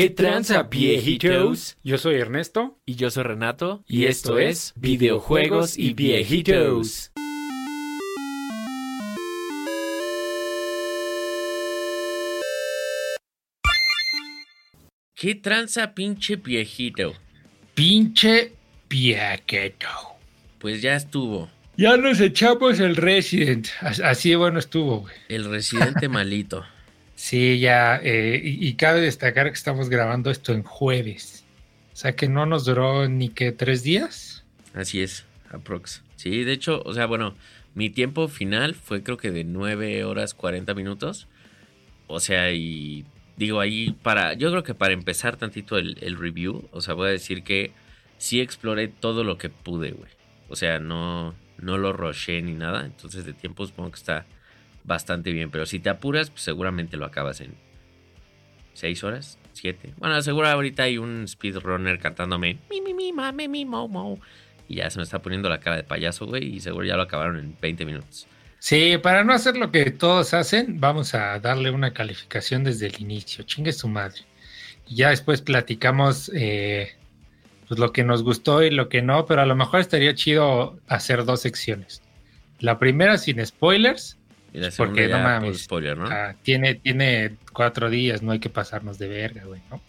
¿Qué tranza, viejitos? Yo soy Ernesto. Y yo soy Renato. Y esto es Videojuegos y Viejitos. ¿Qué tranza, pinche viejito? Pinche viejito. Pues ya estuvo. Ya nos echamos el Resident. As- Así de bueno estuvo, güey. El residente malito. Sí, ya. eh, y, cabe destacar que estamos grabando esto en jueves. O sea que no nos duró ni que tres días. Así es, aprox. Sí, de hecho, o sea, bueno, mi tiempo final fue creo que de 9 horas 40 minutos. O sea, y digo ahí para, yo creo que para empezar tantito el, el review, o sea, voy a decir que sí exploré todo lo que pude, güey. O sea, no, no lo roché ni nada. Entonces de tiempo supongo que está bastante bien. Pero si te apuras, pues seguramente lo acabas en 6 horas, 7. Bueno, seguro ahorita hay un speedrunner cantándome mi, mi, mi, mame, mi, mo, mo. Y ya se me está poniendo la cara de payaso, güey. Y seguro ya lo acabaron en 20 minutos. Sí, para no hacer lo que todos hacen, vamos a darle una calificación desde el inicio. Chingue su madre. Y ya después platicamos eh, pues lo que nos gustó y lo que no, pero a lo mejor estaría chido hacer dos secciones. La primera sin spoilers, Y la Porque no mames. pues, spoiler, ¿no? ah, tiene, tiene cuatro días, no hay que pasarnos de verga, güey, ¿no?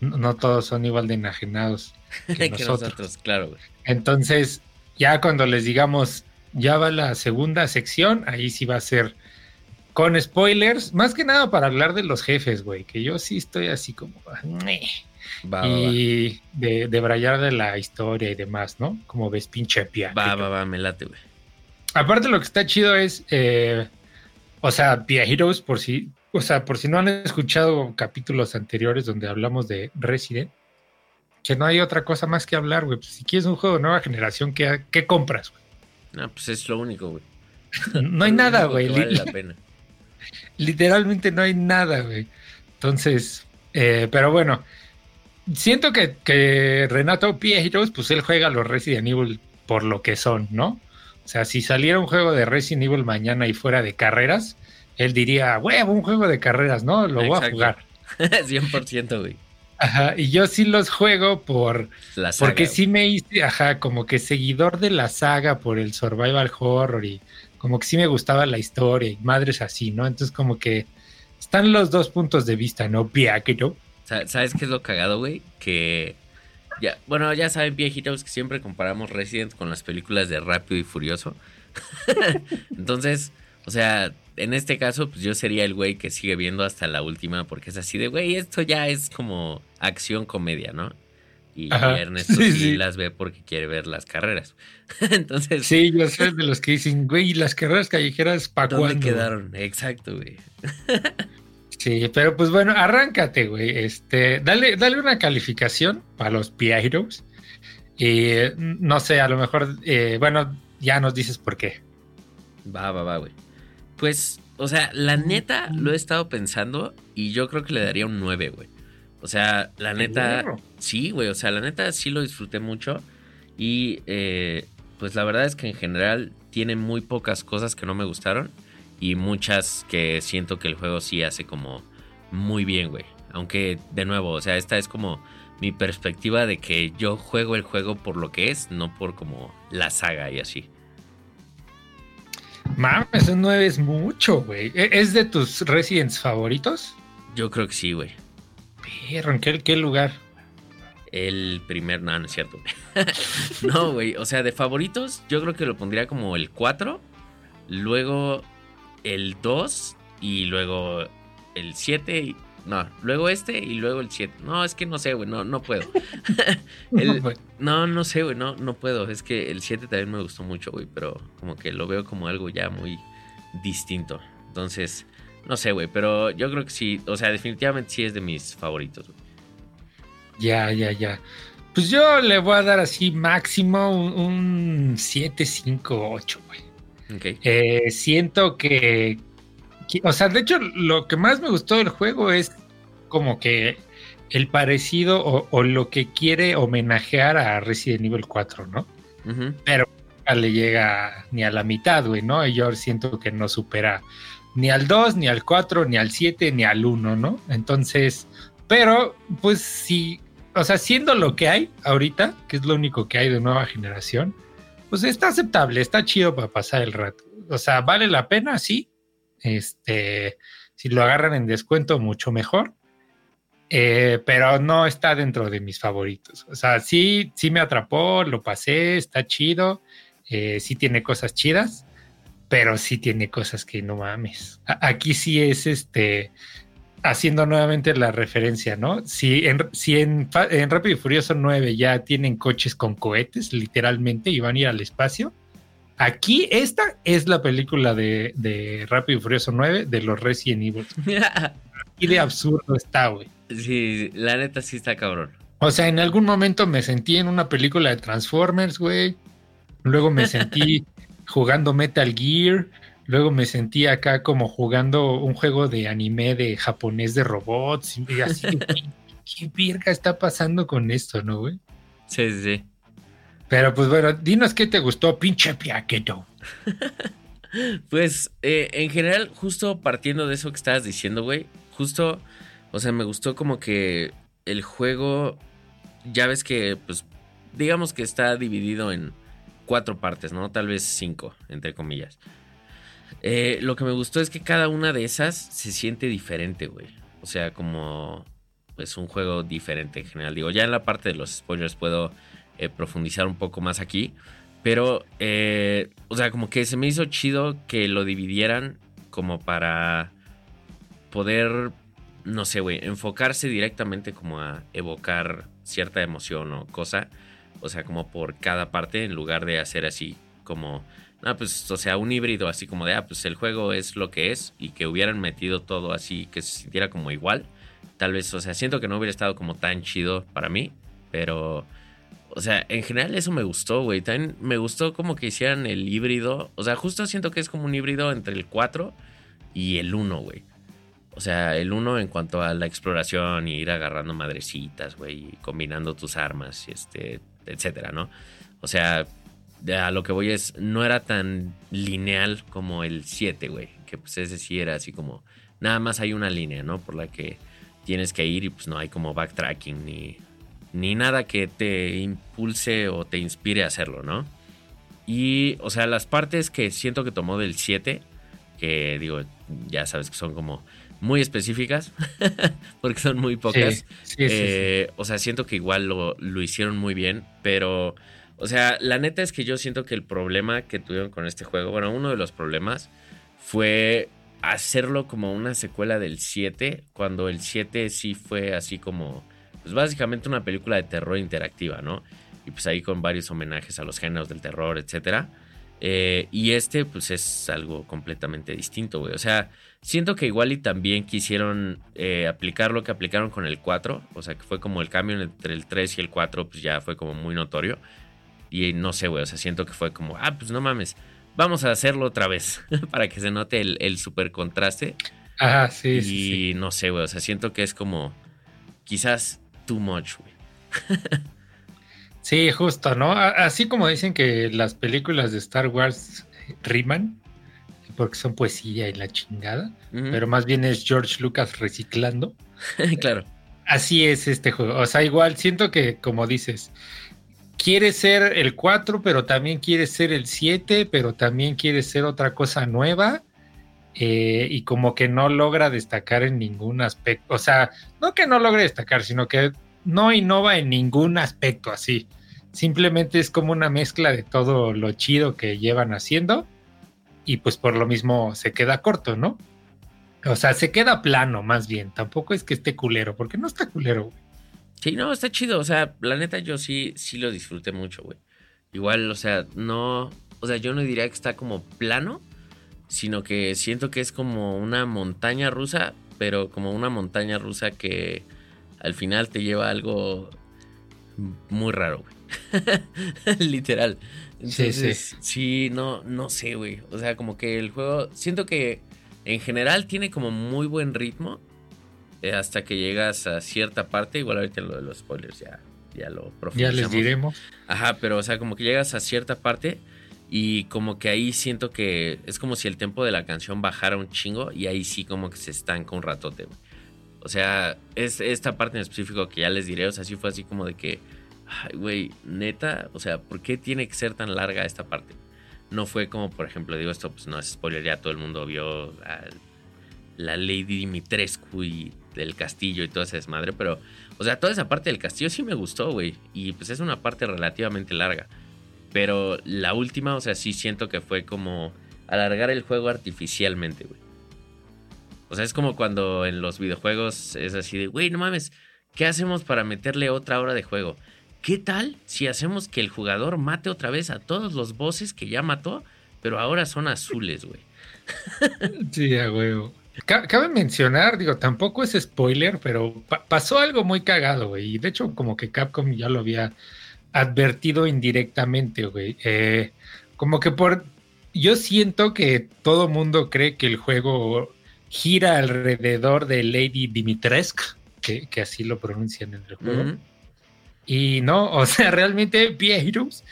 No, no todos son igual de enajenados que que nosotros. nosotros, claro, güey. Entonces, ya cuando les digamos, ya va la segunda sección, ahí sí va a ser con spoilers, más que nada para hablar de los jefes, güey, que yo sí estoy así como... Va, va. y de, de brayar de la historia y demás, ¿no? Como ves, pinche pia. Va, va, va, me late, güey. Aparte lo que está chido es, eh, o sea, Via Heroes, por si, o sea, por si no han escuchado capítulos anteriores donde hablamos de Resident, que no hay otra cosa más que hablar, güey. Pues, si quieres un juego de nueva generación, ¿qué, qué compras, güey? No, pues es lo único, güey. No hay nada, güey. Vale la pena. Literalmente no hay nada, güey. Entonces, eh, pero bueno, siento que, que Renato Pietros, pues él juega los Resident Evil por lo que son, ¿no? O sea, si saliera un juego de Resident Evil mañana y fuera de carreras, él diría, huevo, un juego de carreras, ¿no? Lo voy a jugar. 100%, güey. Ajá, y yo sí los juego por, La saga, porque güey. sí me hice, ajá, como que seguidor de la saga por el survival horror y como que sí me gustaba la historia y madres así, ¿no? Entonces como que están los dos puntos de vista, ¿no? Piaquero. Sa- ¿Sabes qué es lo cagado, güey? Que. Ya, bueno, ya saben, viejitos, que siempre comparamos Resident con las películas de Rápido y Furioso. Entonces, o sea, en este caso, pues yo sería el güey que sigue viendo hasta la última, porque es así de, güey, esto ya es como acción comedia, ¿no? Y Ajá. Ernesto Sí, sí, sí. las ve porque quiere ver las carreras. Entonces, Sí, yo soy de los que dicen, güey, ¿y las carreras callejeras para ¿dónde cuándo? quedaron? Exacto, güey. Sí, pero pues bueno, arráncate, güey. Este, dale, dale una calificación para los Piajeros. Y eh, no sé, a lo mejor, eh, bueno, ya nos dices por qué. Va, va, va, güey. Pues, o sea, la neta lo he estado pensando y yo creo que le daría un 9, güey. O sea, la neta, sí, güey, o sea, la neta sí lo disfruté mucho y eh, pues la verdad es que en general tiene muy pocas cosas que no me gustaron y muchas que siento que el juego sí hace como muy bien, güey. Aunque, de nuevo, o sea, esta es como mi perspectiva de que yo juego el juego por lo que es, no por como la saga y así. Mames, un 9 es mucho, güey. ¿E- ¿Es de tus Residents favoritos? Yo creo que sí, güey. Perro, ¿en qué, qué lugar? El primer, no, no es cierto. no, güey, o sea, de favoritos, yo creo que lo pondría como el 4, luego el 2 y luego el 7. y- No, luego este y luego el 7. No, es que no sé, güey, no, no puedo. El- no, no sé, güey, no, no puedo. Es que el 7 también me gustó mucho, güey, pero como que lo veo como algo ya muy distinto. Entonces, no sé, güey, pero yo creo que sí, o sea, definitivamente sí es de mis favoritos, güey. Ya, ya, ya. Pues yo le voy a dar así máximo un 7, 5, 8, güey. Eh, siento que, que- o sea, de hecho, lo que más me gustó del juego es como que el parecido o, o lo que quiere homenajear a Resident Evil 4, ¿no? Nunca le llega ni a la mitad, güey, ¿no? Y yo siento que no supera ni al 2, ni al 4, ni al 7, ni al 1, ¿no? Entonces, pero, pues sí, o sea, siendo lo que hay ahorita, que es lo único que hay de nueva generación, pues está aceptable, está chido para pasar el rato. O sea, vale la pena, sí. Este, si lo agarran en descuento, mucho mejor. Eh, pero no está dentro de mis favoritos. O sea, sí, sí me atrapó, lo pasé, está chido, eh, sí tiene cosas chidas, pero sí tiene cosas que no mames. aquí sí es este, haciendo nuevamente la referencia, ¿no? Si en, si en, Rápido y Furioso 9 ya tienen coches con cohetes, literalmente, y van a ir al espacio, aquí esta es la película de, de Rápido y Furioso 9 de los Resident Evil. y de absurdo está, güey. Sí, la neta sí está cabrón. O sea, en algún momento me sentí en una película de Transformers, güey. Luego me sentí jugando Metal Gear. Luego me sentí acá como jugando un juego de anime de japonés de robots. Y así, ¿qué, virga está pasando con esto, no, güey? Sí, sí. Pero pues bueno, dinos qué te gustó, pinche piaqueto. pues eh, en general, justo partiendo de eso que estabas diciendo, güey, justo, o sea, me gustó como que el juego, ya ves que, pues, digamos que está dividido en cuatro partes, ¿no? Tal vez cinco, entre comillas. Eh, lo que me gustó es que cada una de esas se siente diferente, güey. O sea, como es un juego diferente en general. Digo, ya en la parte de los spoilers puedo eh, profundizar un poco más aquí. Pero, eh, o sea, como que se me hizo chido que lo dividieran como para poder, no sé, güey, enfocarse directamente como a evocar cierta emoción o cosa. O sea, como por cada parte en lugar de hacer así como Ah, pues, o sea, un híbrido así como de, ah, pues el juego es lo que es y que hubieran metido todo así, que se sintiera como igual. Tal vez, o sea, siento que no hubiera estado como tan chido para mí, pero, o sea, en general eso me gustó, güey. También me gustó como que hicieran el híbrido, o sea, justo siento que es como un híbrido entre el 4 y el 1, güey. O sea, el 1 en cuanto a la exploración y ir agarrando madrecitas, güey, y combinando tus armas, este, etcétera, ¿no? O sea, a lo que voy es, no era tan lineal como el 7, güey. Que pues ese sí era así como, nada más hay una línea, ¿no? Por la que tienes que ir y pues no hay como backtracking ni, ni nada que te impulse o te inspire a hacerlo, ¿no? Y, o sea, las partes que siento que tomó del 7, que digo, ya sabes que son como muy específicas, porque son muy pocas. Eh, o sea, siento que igual lo, lo hicieron muy bien, pero o sea, la neta es que yo siento que el problema que tuvieron con este juego, bueno, uno de los problemas fue hacerlo como una secuela del 7, cuando el 7 sí fue así como, pues básicamente una película de terror interactiva, ¿no? Y pues ahí con varios homenajes a los géneros del terror, etc. Eh, y este pues es algo completamente distinto, güey. O sea, siento que igual y también quisieron eh, aplicar lo que aplicaron con el 4, o sea, que fue como el cambio entre el 3 y el 4, pues ya fue como muy notorio. Y no sé, güey, o sea, siento que fue como, ah, pues no mames, vamos a hacerlo otra vez para que se note el, el super contraste. Ajá, sí. Y sí, no sé, güey, o sea, siento que es como quizás too much, güey. sí, justo, ¿no? Así como dicen que las películas de Star Wars riman, porque son poesía y la chingada, pero más bien es George Lucas reciclando. claro. Así es este juego. O sea, igual siento que, como dices, quiere ser el 4, pero también quiere ser el 7, pero también quiere ser otra cosa nueva. Eh, y como que no logra destacar en ningún aspecto. O sea, no que no logre destacar, sino que no innova en ningún aspecto así. Simplemente es como una mezcla de todo lo chido que llevan haciendo. Y pues por lo mismo se queda corto, ¿no? O sea, se queda plano más bien. Tampoco es que esté culero, porque no está culero. Sí, no, está chido. O sea, la neta yo sí, sí lo disfruté mucho, güey. Igual, o sea, no. O sea, yo no diría que está como plano, sino que siento que es como una montaña rusa, pero como una montaña rusa que al final te lleva a algo muy raro, güey. Literal. Entonces, sí, sí. sí, no, no sé, güey. O sea, como que el juego. Siento que en general tiene como muy buen ritmo eh, hasta que llegas a cierta parte, igual ahorita lo de los spoilers ya, ya lo profundizamos. Ya les diremos. Ajá, pero o sea, como que llegas a cierta parte y como que ahí siento que es como si el tempo de la canción bajara un chingo y ahí sí como que se estanca un ratote, O sea, es esta parte en específico que ya les diré, o sea, sí fue así como de que, ay, güey, neta, o sea, ¿por qué tiene que ser tan larga esta parte? No fue como, por ejemplo, digo esto, pues no es spoiler, ya todo el mundo vio a la Lady Dimitrescu y del castillo y toda esa desmadre, pero, o sea, toda esa parte del castillo sí me gustó, güey, y pues es una parte relativamente larga. Pero la última, o sea, sí siento que fue como alargar el juego artificialmente, güey. O sea, es como cuando en los videojuegos es así de, güey, no mames, ¿qué hacemos para meterle otra hora de juego? ¿Qué tal si hacemos que el jugador mate otra vez a todos los bosses que ya mató, pero ahora son azules, güey? Sí, a huevo. Cabe mencionar, digo, tampoco es spoiler, pero pasó algo muy cagado, güey. Y de hecho, como que Capcom ya lo había advertido indirectamente, güey. Eh, como que por... Yo siento que todo mundo cree que el juego gira alrededor de Lady Dimitrescu, que, así lo pronuncian en el juego. Y no, o sea, realmente Pieiros,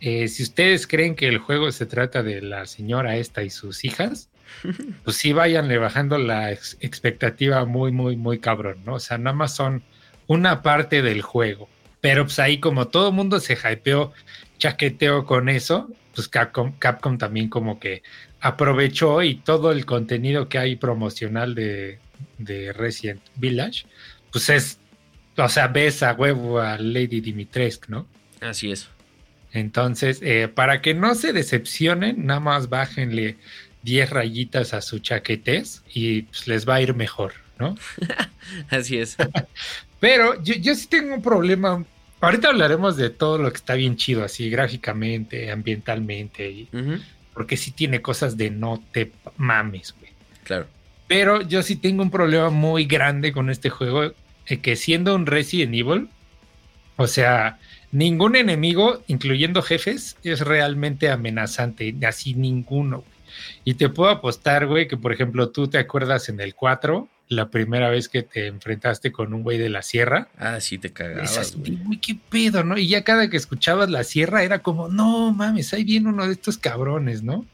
eh, si ustedes creen que el juego se trata de la señora esta y sus hijas, pues sí váyanle bajando la expectativa muy, muy, muy cabrón, ¿no? O sea, nada más son una parte del juego. Pero pues ahí como todo mundo se hypeó, chaqueteó con eso, pues Capcom, Capcom también como que aprovechó y todo el contenido que hay promocional de, Resident Village, pues es, o sea, ves a huevo a Lady Dimitrescu, ¿no? Así es. Entonces, eh, para que no se decepcionen, nada más bájenle 10 rayitas a su chaquetes y pues, les va a ir mejor, ¿no? Así es. Pero yo, sí tengo un problema. Ahorita hablaremos de todo lo que está bien chido, así gráficamente, ambientalmente, y, porque sí tiene cosas de no te mames, güey. Claro. Pero yo sí tengo un problema muy grande con este juego, eh, que siendo un Resident Evil, o sea, ningún enemigo, incluyendo jefes, es realmente amenazante, así ninguno. Y te puedo apostar, güey, que por ejemplo tú te acuerdas en el 4, la primera vez que te enfrentaste con un güey de la sierra. Ah, sí, te cagabas, güey. qué pedo, ¿no? Y ya cada que escuchabas la sierra era como, no mames, ahí viene uno de estos cabrones, ¿no?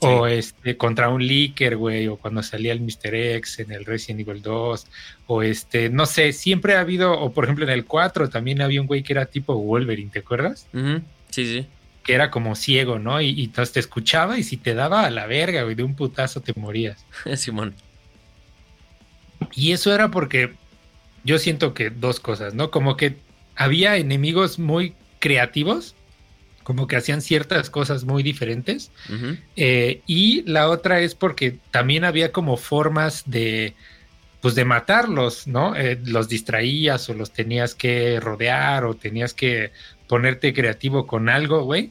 O este, contra un leaker, güey, o cuando salía el Mr. X en el Resident Evil 2, o este, no sé, siempre ha habido, o por ejemplo en el 4 también había un güey que era tipo Wolverine, ¿te acuerdas? Sí, sí que era como ciego, ¿no? Y, entonces te escuchaba y si te daba a la verga, güey, de un putazo te morías. Simón. Y eso era porque yo siento que dos cosas, ¿no? Como que había enemigos muy creativos, como que hacían ciertas cosas muy diferentes. Eh, y la otra es porque también había como formas de, pues de matarlos, ¿no? Eh, los distraías o los tenías que rodear o tenías que ponerte creativo con algo, güey.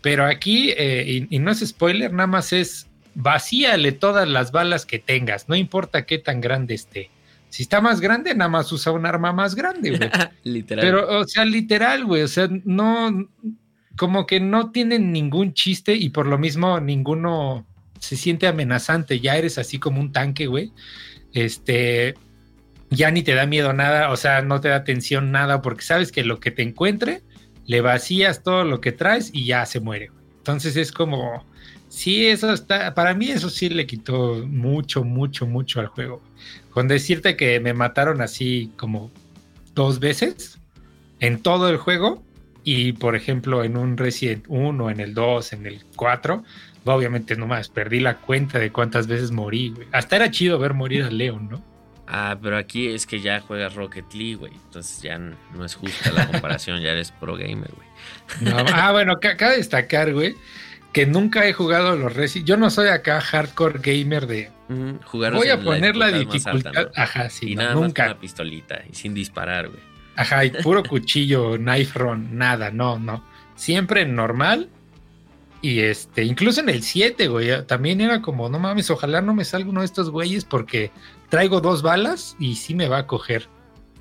Pero aquí, eh, y, no es spoiler, nada más es vacíale todas las balas que tengas, no importa qué tan grande esté. Si está más grande, nada más usa un arma más grande, güey. literal. Pero, o sea, literal, güey, o sea, no, como que no tienen ningún chiste y por lo mismo ninguno se siente amenazante, ya eres así como un tanque, güey. Este, ya ni te da miedo nada, o sea, no te da tensión nada porque sabes que lo que te encuentre le vacías todo lo que traes y ya se muere. Entonces es como, sí, eso está, para mí eso sí le quitó mucho, mucho, mucho al juego. Con decirte que me mataron así como dos veces en todo el juego y por ejemplo en un Resident 1, en el 2, en el 4, obviamente nomás perdí la cuenta de cuántas veces morí, güey. Hasta era chido ver morir a Leon, ¿no? Ah, pero aquí es que ya juegas Rocket League, güey. Entonces ya no es justa la comparación, ya eres pro gamer, güey. ah, bueno, acaba de destacar, güey, que nunca he jugado los Resident. Yo no soy acá hardcore gamer de. Voy a poner la dificultad. Ajá, sí. Y nada nunca. Más una pistolita y sin disparar, güey. Ajá, y puro cuchillo, knife run, nada, no, no. Siempre normal y este, incluso en el 7, güey, también era como, no mames, ojalá no me salga uno de estos güeyes porque traigo dos balas y sí me va a coger.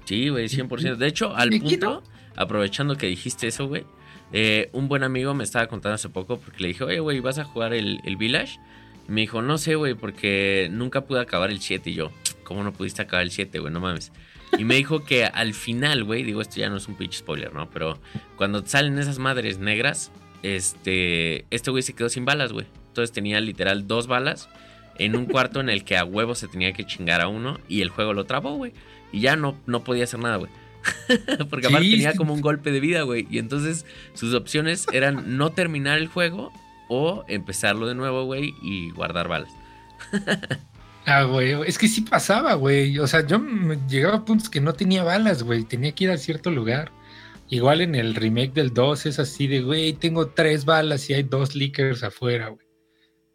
Sí, güey, 100%. De hecho, al punto, aprovechando que dijiste eso, güey, eh, un buen amigo me estaba contando hace poco porque le dije, oye, güey, ¿vas a jugar el, Village? me dijo, no sé, güey, porque nunca pude acabar el 7. Y yo, ¿cómo no pudiste acabar el 7, güey? No mames. Y me dijo que al final, güey, digo, esto ya no es un pinche spoiler, ¿no? Pero cuando salen esas madres negras, este, este güey se quedó sin balas, güey. Entonces tenía literal dos balas en un cuarto en el que a huevo se tenía que chingar a uno y el juego lo trabó, güey. Y ya no, no podía hacer nada, güey. Porque aparte tenía como un golpe de vida, güey. Y entonces sus opciones eran no terminar el juego o empezarlo de nuevo, güey, y guardar balas. ah, güey, es que sí pasaba, güey. O sea, yo llegaba a puntos que no tenía balas, güey. Tenía que ir a cierto lugar. Igual en el remake del 2 es así de, güey, tengo tres balas y hay dos leakers afuera, güey.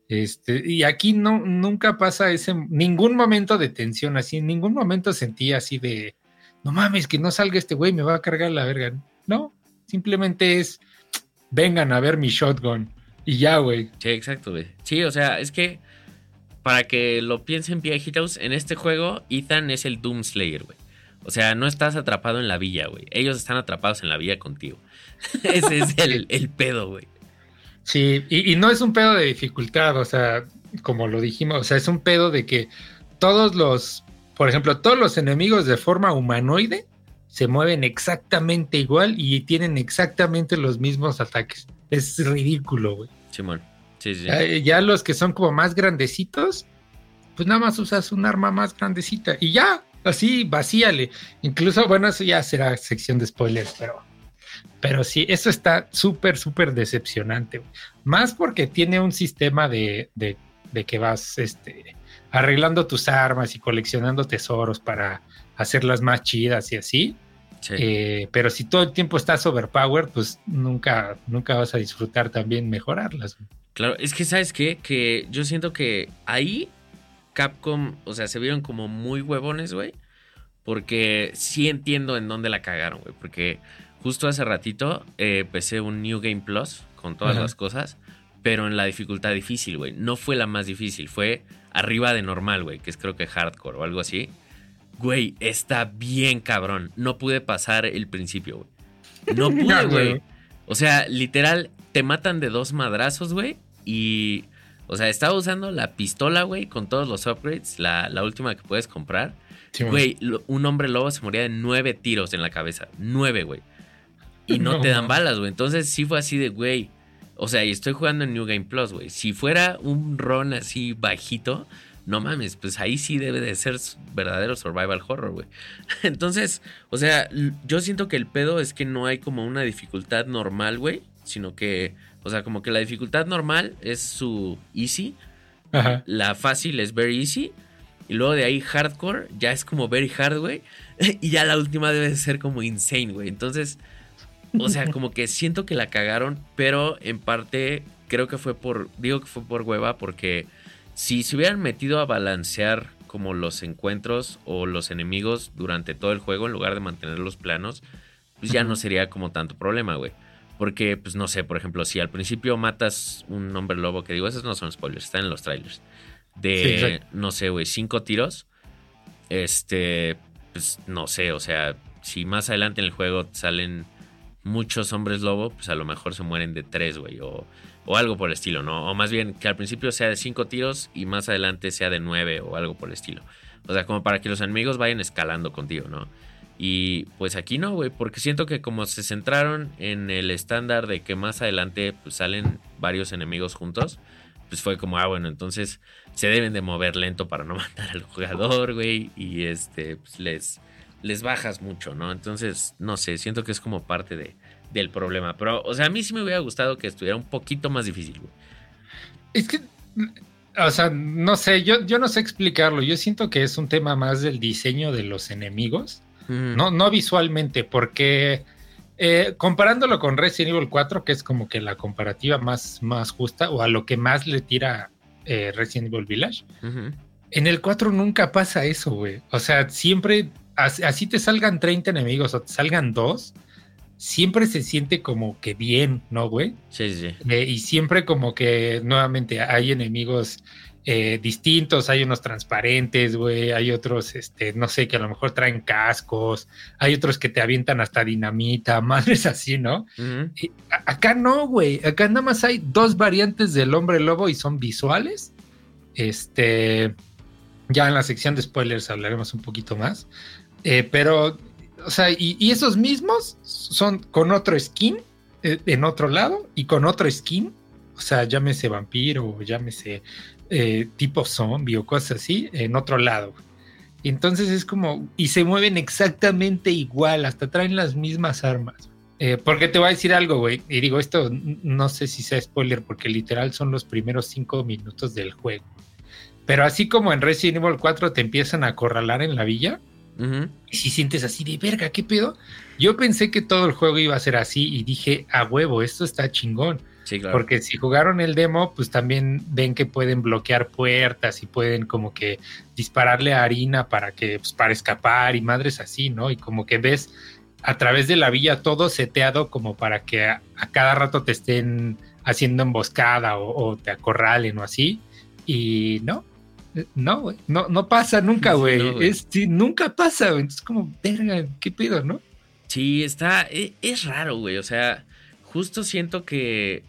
Este, y aquí no, nunca pasa ese, ningún momento de tensión, así, en ningún momento sentí así de, no mames, que no salga este güey, me va a cargar la verga. No, simplemente es, vengan a ver mi shotgun. Y ya, güey. Sí, exacto, güey. Sí, o sea, es que para que lo piensen viejitos, en este juego Ethan es el Doom Slayer, güey. O sea, no estás atrapado en la villa, güey. Ellos están atrapados en la villa contigo. Ese es el, el pedo, güey. Sí, y, no es un pedo de dificultad, o sea, como lo dijimos, o sea, es un pedo de que todos los, por ejemplo, todos los enemigos de forma humanoide se mueven exactamente igual y tienen exactamente los mismos ataques. Es ridículo, güey. Simón. Sí, sí. Ya, los que son como más grandecitos, pues nada más usas un arma más grandecita y ya, así vacíale. Incluso, bueno, eso ya será sección de spoilers, pero pero sí, eso está súper, súper decepcionante. Más porque tiene un sistema de, de, que vas este, arreglando tus armas y coleccionando tesoros para hacerlas más chidas y así. Eh, pero si todo el tiempo estás overpowered, pues nunca, nunca vas a disfrutar también mejorarlas. Claro, es que sabes qué? que yo siento que ahí Capcom, o sea, se vieron como muy huevones, güey. Porque sí entiendo en dónde la cagaron, güey. Porque Justo hace ratito eh, empecé un New Game Plus con todas las cosas, pero en la dificultad difícil, güey. No fue la más difícil, fue arriba de normal, güey, que es creo que hardcore o algo así. Güey, está bien cabrón. No pude pasar el principio, güey. No pude, güey. O sea, literal, te matan de dos madrazos, güey. Y, o sea, estaba usando la pistola, güey, con todos los upgrades, la, la última que puedes comprar. güey, un hombre lobo se moría de nueve tiros en la cabeza. Nueve, güey y no, te dan balas, güey. Entonces sí fue así de, güey. O sea, y estoy jugando en New Game Plus, güey. Si fuera un ron así bajito, no mames, pues ahí sí debe de ser verdadero survival horror, güey. Entonces, o sea, yo siento que el pedo es que no hay como una dificultad normal, güey, sino que, o sea, como que la dificultad normal es su easy, Ajá. la fácil es very easy, y luego de ahí hardcore ya es como very hard, güey, y ya la última debe de ser como insane, güey. Entonces, o sea, como que siento que la cagaron, pero en parte creo que fue por, digo que fue por hueva, porque si se hubieran metido a balancear como los encuentros o los enemigos durante todo el juego, en lugar de mantener los planos, pues ya no sería como tanto problema, güey. Porque, pues no sé, por ejemplo, si al principio matas un hombre lobo, que digo, esos no son spoilers, están en los trailers, de, no sé, güey, cinco tiros, este, pues no sé, o sea, si más adelante en el juego salen muchos hombres lobo, pues a lo mejor se mueren de tres, güey, o, algo por el estilo, ¿no? O más bien que al principio sea de cinco tiros y más adelante sea de nueve o algo por el estilo. O sea, como para que los enemigos vayan escalando contigo, ¿no? Y pues aquí no, güey, porque siento que como se centraron en el estándar de que más adelante pues, salen varios enemigos juntos, pues fue como, ah, bueno, entonces se deben de mover lento para no matar al jugador, güey, y este, pues les, les bajas mucho, ¿no? Entonces, no sé, siento que es como parte de, del problema. Pero, o sea, a mí sí me hubiera gustado que estuviera un poquito más difícil, güey. Es que, o sea, no sé, yo, yo no sé explicarlo. Yo siento que es un tema más del diseño de los enemigos, no, no visualmente, porque eh, comparándolo con Resident Evil 4, que es como que la comparativa más, más justa, o a lo que más le tira eh, Resident Evil Village. En el 4 nunca pasa eso, güey. O sea, siempre así te salgan 30 enemigos o te salgan dos, siempre se siente como que bien, ¿no, güey? Sí, sí. Eh, y siempre como que nuevamente hay enemigos eh, distintos, hay unos transparentes, güey, hay otros, este, no sé, que a lo mejor traen cascos, hay otros que te avientan hasta dinamita, madres así, ¿no? acá no, güey, acá nada más hay dos variantes del hombre lobo y son visuales. Este, ya en la sección de spoilers hablaremos un poquito más. Eh, pero, o sea, y, esos mismos son con otro skin eh, en otro lado y con otro skin. O sea, llámese vampiro, llámese eh, tipo zombie o cosas así en otro lado. Entonces es como, y se mueven exactamente igual, hasta traen las mismas armas. Eh, porque te voy a decir algo, güey, y digo, esto no sé si sea spoiler, porque literal son los primeros cinco minutos del juego. Pero así como en Resident Evil 4 te empiezan a acorralar en la villa, y si sientes así de verga, ¿qué pedo? Yo pensé que todo el juego iba a ser así y dije, a huevo, esto está chingón. Porque si jugaron el demo, pues también ven que pueden bloquear puertas y pueden como que dispararle a harina para que, pues, para escapar y madres así, ¿no? Y como que ves a través de la villa todo seteado como para que a, cada rato te estén haciendo emboscada o, te acorralen o así. Y no, no, güey, no, no pasa nunca, güey. nunca pasa, güey. Entonces, como, verga, ¿qué pedo, no? Sí, está, es, es raro, güey. O sea, justo siento que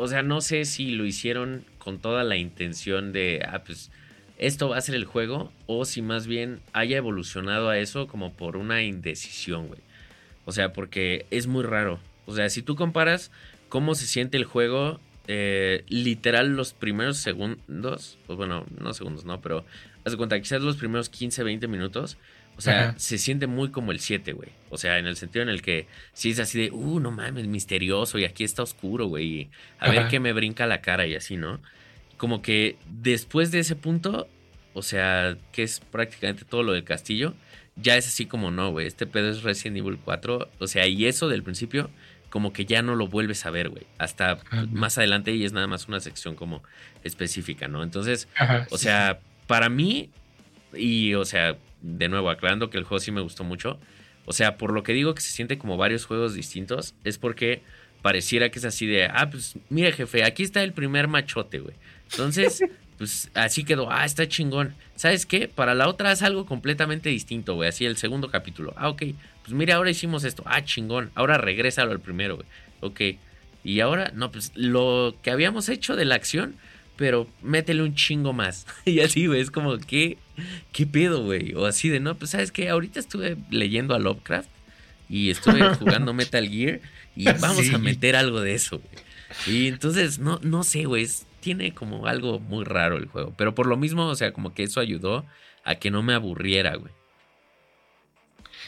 o sea, no sé si lo hicieron con toda la intención de, ah, pues esto va a ser el juego, o si más bien haya evolucionado a eso como por una indecisión, güey. O sea, porque es muy raro. O sea, si tú comparas cómo se siente el juego, eh, literal los primeros segundos, pues bueno, no segundos, no, pero haz de cuenta, quizás los primeros 15, 20 minutos, o sea, se siente muy como el 7, güey. O sea, en el sentido en el que sí es así de, uh, no mames, misterioso y aquí está oscuro, güey. A ver qué me brinca la cara y así, ¿no? Como que después de ese punto, o sea, que es prácticamente todo lo del castillo, ya es así como no, güey. Este pedo es Resident Evil 4. O sea, y eso del principio, como que ya no lo vuelves a ver, güey. Hasta más adelante y es nada más una sección como específica, ¿no? Entonces, o sea, para mí, y o sea, de nuevo, aclarando que el juego sí me gustó mucho. O sea, por lo que digo que se siente como varios juegos distintos, es porque pareciera que es así de, ah, pues mira jefe, aquí está el primer machote, güey. Entonces, pues así quedó, ah, está chingón. ¿Sabes qué? Para la otra es algo completamente distinto, güey. Así el segundo capítulo. Ah, ok. Pues mira, ahora hicimos esto. Ah, chingón. Ahora regrésalo al primero, güey. Ok. Y ahora, no, pues lo que habíamos hecho de la acción, pero métele un chingo más. y así, güey, es como, ¿qué, qué pedo, güey? O así de, no, pues sabes que ahorita estuve leyendo a Lovecraft y estuve jugando Metal Gear y vamos a meter algo de eso, güey. Y entonces, no, no sé, güey, tiene como algo muy raro el juego, pero por lo mismo, o sea, como que eso ayudó a que no me aburriera, güey.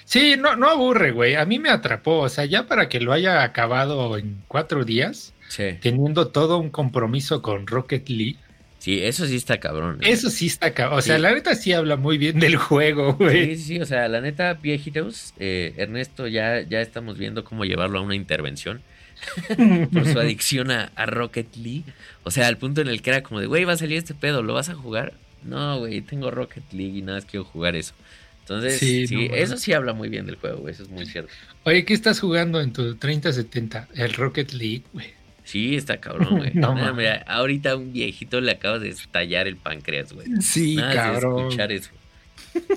Sí, no, no aburre, güey. A mí me atrapó. O sea, ya para que lo haya acabado en cuatro días, teniendo todo un compromiso con Rocket League. Sí, eso sí está cabrón. Eso sí está cabrón. O sea, la neta sí habla muy bien del juego, güey. Sí, sí, o sea, la neta, viejitos, eh, Ernesto, ya, ya estamos viendo cómo llevarlo a una intervención. por su adicción a, Rocket League. O sea, al punto en el que era como de, güey, va a salir este pedo, ¿lo vas a jugar? No, güey, tengo Rocket League y nada más quiero jugar eso. Entonces, sí, eso sí habla muy bien del juego, güey, eso es muy cierto. Oye, ¿qué estás jugando en tu 3070? El Rocket League, güey. Sí, está cabrón, güey. no, mira, ahorita un viejito le acaba de estallar el páncreas, güey. Sí, cabrón. escuchar eso.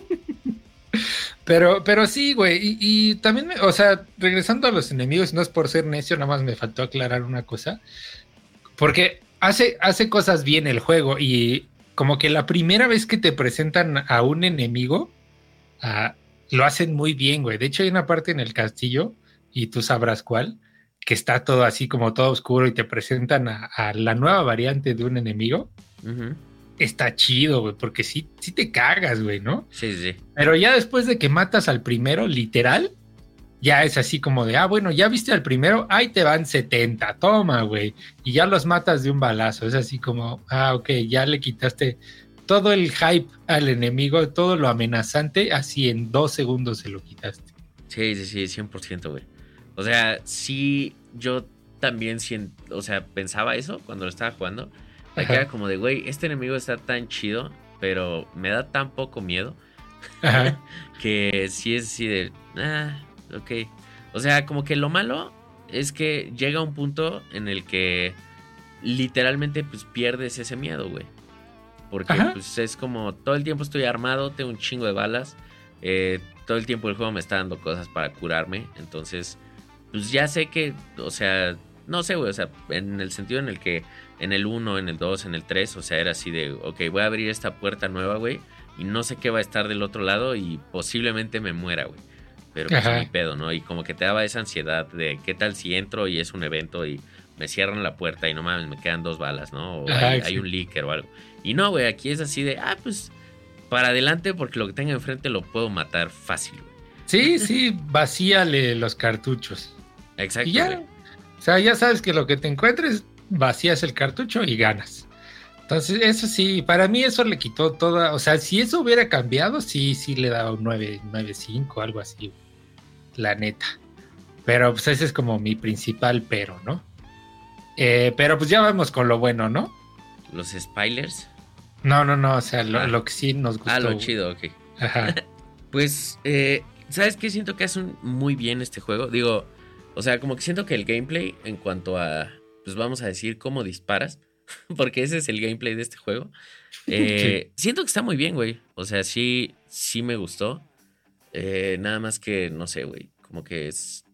Pero, pero sí, güey. Y, también, o sea, regresando a los enemigos, no es por ser necio, nada más me faltó aclarar una cosa. Porque hace, hace cosas bien el juego y como que la primera vez que te presentan a un enemigo, ah, lo hacen muy bien, güey. De hecho, hay una parte en el castillo, y tú sabrás cuál, que está todo así como todo oscuro y te presentan a, la nueva variante de un enemigo, está chido, güey, porque sí, sí te cagas, güey, ¿no? Sí, sí. Pero ya después de que matas al primero, literal, ya es así como de, ah, bueno, ya viste al primero, ahí te van 70, toma, güey, y ya los matas de un balazo, es así como, ah, ok, ya le quitaste todo el hype al enemigo, todo lo amenazante, así en dos segundos se lo quitaste. Sí, sí, sí, 100%, güey. O sea, sí, yo también, o sea, pensaba eso cuando lo estaba jugando. Me queda como de, güey, este enemigo está tan chido, pero me da tan poco miedo. que sí es así de, ah, ok. O sea, como que lo malo es que llega un punto en el que literalmente pues pierdes ese miedo, güey. Porque pues es como todo el tiempo estoy armado, tengo un chingo de balas. Eh, todo el tiempo el juego me está dando cosas para curarme. Entonces pues ya sé que, o sea, no sé, güey, o sea, en el sentido en el que en el 1, en el 2, en el 3, o sea, era así de, ok, voy a abrir esta puerta nueva, güey, y no sé qué va a estar del otro lado y posiblemente me muera, güey. Pero pues mi pedo, ¿no? Y como que te daba esa ansiedad de qué tal si entro y es un evento y me cierran la puerta y no mames, me quedan dos balas, ¿no? O Ajá, hay, sí. hay un leaker o algo. Y no, güey, aquí es así de, ah, pues para adelante porque lo que tenga enfrente lo puedo matar fácil, güey. Sí, sí, vacíale los cartuchos. Exacto. Y ya. O sea, ya sabes que lo que te encuentres, vacías el cartucho y ganas. Entonces, eso sí, para mí eso le quitó toda. O sea, si eso hubiera cambiado, sí, sí le daba un 9, 9.5, algo así. La neta. Pero pues ese es como mi principal pero, ¿no? Eh, pero pues ya vamos con lo bueno, ¿no? Los spoilers. No, no, no, o sea, lo, Ah. lo que sí nos gustó. Ah, lo chido, ok. Ajá. Pues, eh, ¿sabes qué? Siento que hace muy bien este juego. Digo, o sea, como que siento que el gameplay en cuanto a, pues vamos a decir, cómo disparas, porque ese es el gameplay de este juego. eh, Siento que está muy bien, güey. O sea, sí, sí me gustó. Eh, nada más que, no sé, güey, como que es,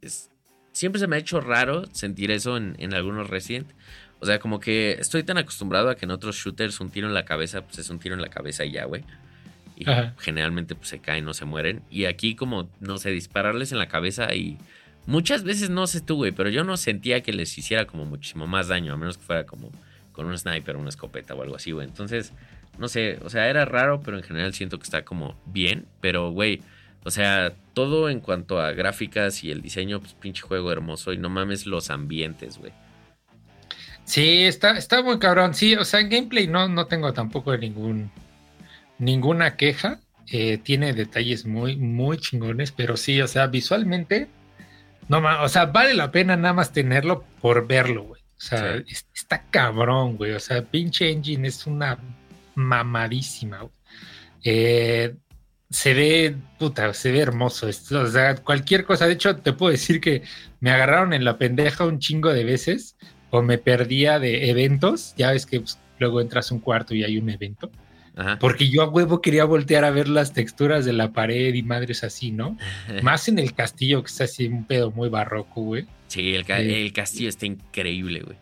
es... Siempre se me ha hecho raro sentir eso en, en algunos Resident. O sea, como que estoy tan acostumbrado a que en otros shooters un tiro en la cabeza, pues es un tiro en la cabeza y ya, güey. Y Ajá. generalmente pues se caen, no se mueren. Y aquí como, no sé, dispararles en la cabeza y muchas veces, no sé tú, güey, pero yo no sentía que les hiciera como muchísimo más daño, a menos que fuera como con un sniper, una escopeta o algo así, güey. Entonces, no sé, o sea, era raro, pero en general siento que está como bien. Pero, güey, o sea, todo en cuanto a gráficas y el diseño, pues pinche juego hermoso. Y no mames los ambientes, güey. Sí, está, está muy cabrón. Sí, o sea, en gameplay no, no tengo tampoco ningún, ninguna queja. Eh, tiene detalles muy, muy chingones, pero sí, o sea, visualmente, no o sea, vale la pena nada más tenerlo por verlo, güey. O sea, Sí. está cabrón, güey. O sea, pinche engine es una mamadísima, güey. Eh, se ve, puta, se ve hermoso. O sea, cualquier cosa. De hecho, te puedo decir que me agarraron en la pendeja un chingo de veces o me perdía de eventos. Ya ves que pues, luego entras a un cuarto y hay un evento. Ajá. Porque yo a huevo quería voltear a ver las texturas de la pared y madres así, ¿no? Más en el castillo, que está así un pedo muy barroco, güey. Sí, el, ca- Sí. el castillo está increíble, güey.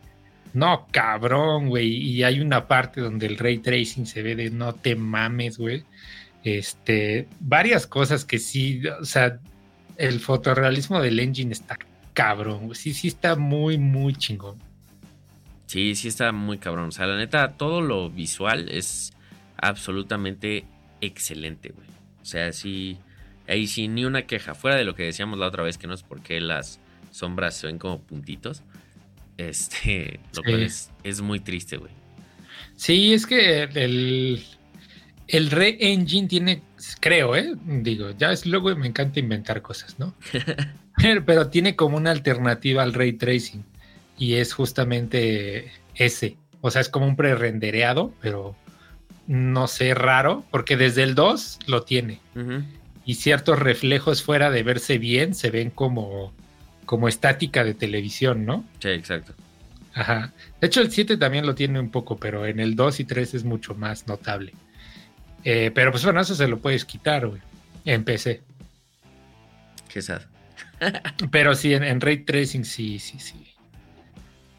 No, cabrón, güey. Y hay una parte donde el ray tracing se ve de no te mames, güey. Este, varias cosas que sí, o sea, el fotorrealismo del engine está cabrón, güey. Sí, sí está muy, muy chingón. Sí, sí está muy cabrón. O sea, la neta, todo lo visual es absolutamente excelente, güey. O sea, sí, ahí sí, ni una queja. Fuera de lo que decíamos la otra vez, que no es porque las sombras se ven como puntitos. Este, lo Sí. cual es, es muy triste, güey. Sí, es que el, el re-engine tiene, creo, ¿eh? Digo, ya es luego me encanta inventar cosas, ¿no? pero, pero tiene como una alternativa al ray tracing y es justamente ese. O sea, es como un pre-rendereado, pero no sé, raro, porque desde el 2 lo tiene y ciertos reflejos fuera de verse bien se ven como, como estática de televisión, ¿no? Sí, exacto. Ajá. De hecho, el 7 también lo tiene un poco, pero en el 2 y 3 es mucho más notable. Eh, pero pues bueno, eso se lo puedes quitar, güey. En PC. Qué sad. Pero sí, en, en Ray Tracing sí, sí, sí.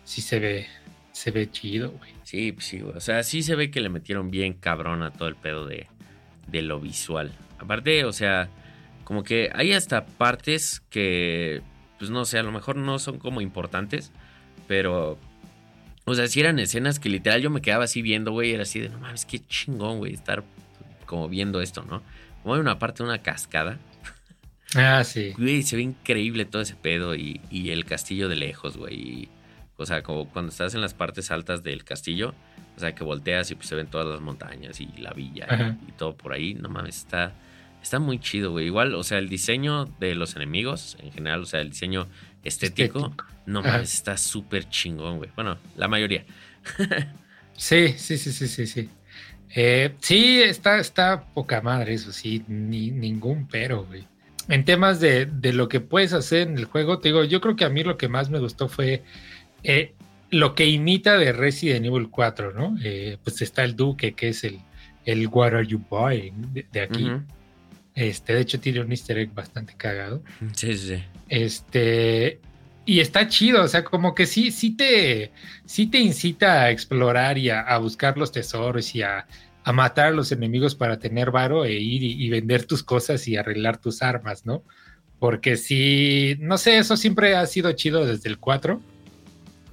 Sí se ve, se ve chido, güey. Sí, pues sí, güey. O sea, sí se ve que le metieron bien cabrón a todo el pedo de, de lo visual. Aparte, o sea, como que hay hasta partes que, pues no sé, a lo mejor no son como importantes, pero, o sea, si eran escenas que literal yo me quedaba así viendo, güey, era así de, no mames, qué chingón, güey, estar como viendo esto, ¿no? Como hay una parte de una cascada, Ah, sí. güey, se ve increíble todo ese pedo y, y el castillo de lejos, güey. y, O sea, como cuando estás en las partes altas del castillo, o sea, que volteas y pues se ven todas las montañas y la villa y- todo por ahí. No mames, está, está muy chido, güey. Igual, o sea, el diseño de los enemigos en general, o sea, el diseño estético, Estético. no Ajá. mames, está súper chingón, güey. Bueno, la mayoría. Sí, sí, sí, sí, sí, sí. Eh, sí, está, está poca madre, eso sí, ni, ningún pero, güey. En temas de, de lo que puedes hacer en el juego, te digo, yo creo que a mí lo que más me gustó fue eh, lo que imita de Resident Evil 4, ¿no? Eh, pues está el Duque, que es el, el What Are You Buying de, de aquí. Este, de hecho, tiene un easter egg bastante cagado. Sí, sí, sí. Este, y está chido, o sea, como que sí, sí te, sí te incita a explorar y a, a buscar los tesoros y a, a matar a los enemigos para tener varo e ir y, y vender tus cosas y arreglar tus armas, ¿no? Porque sí, no sé, eso siempre ha sido chido desde el 4.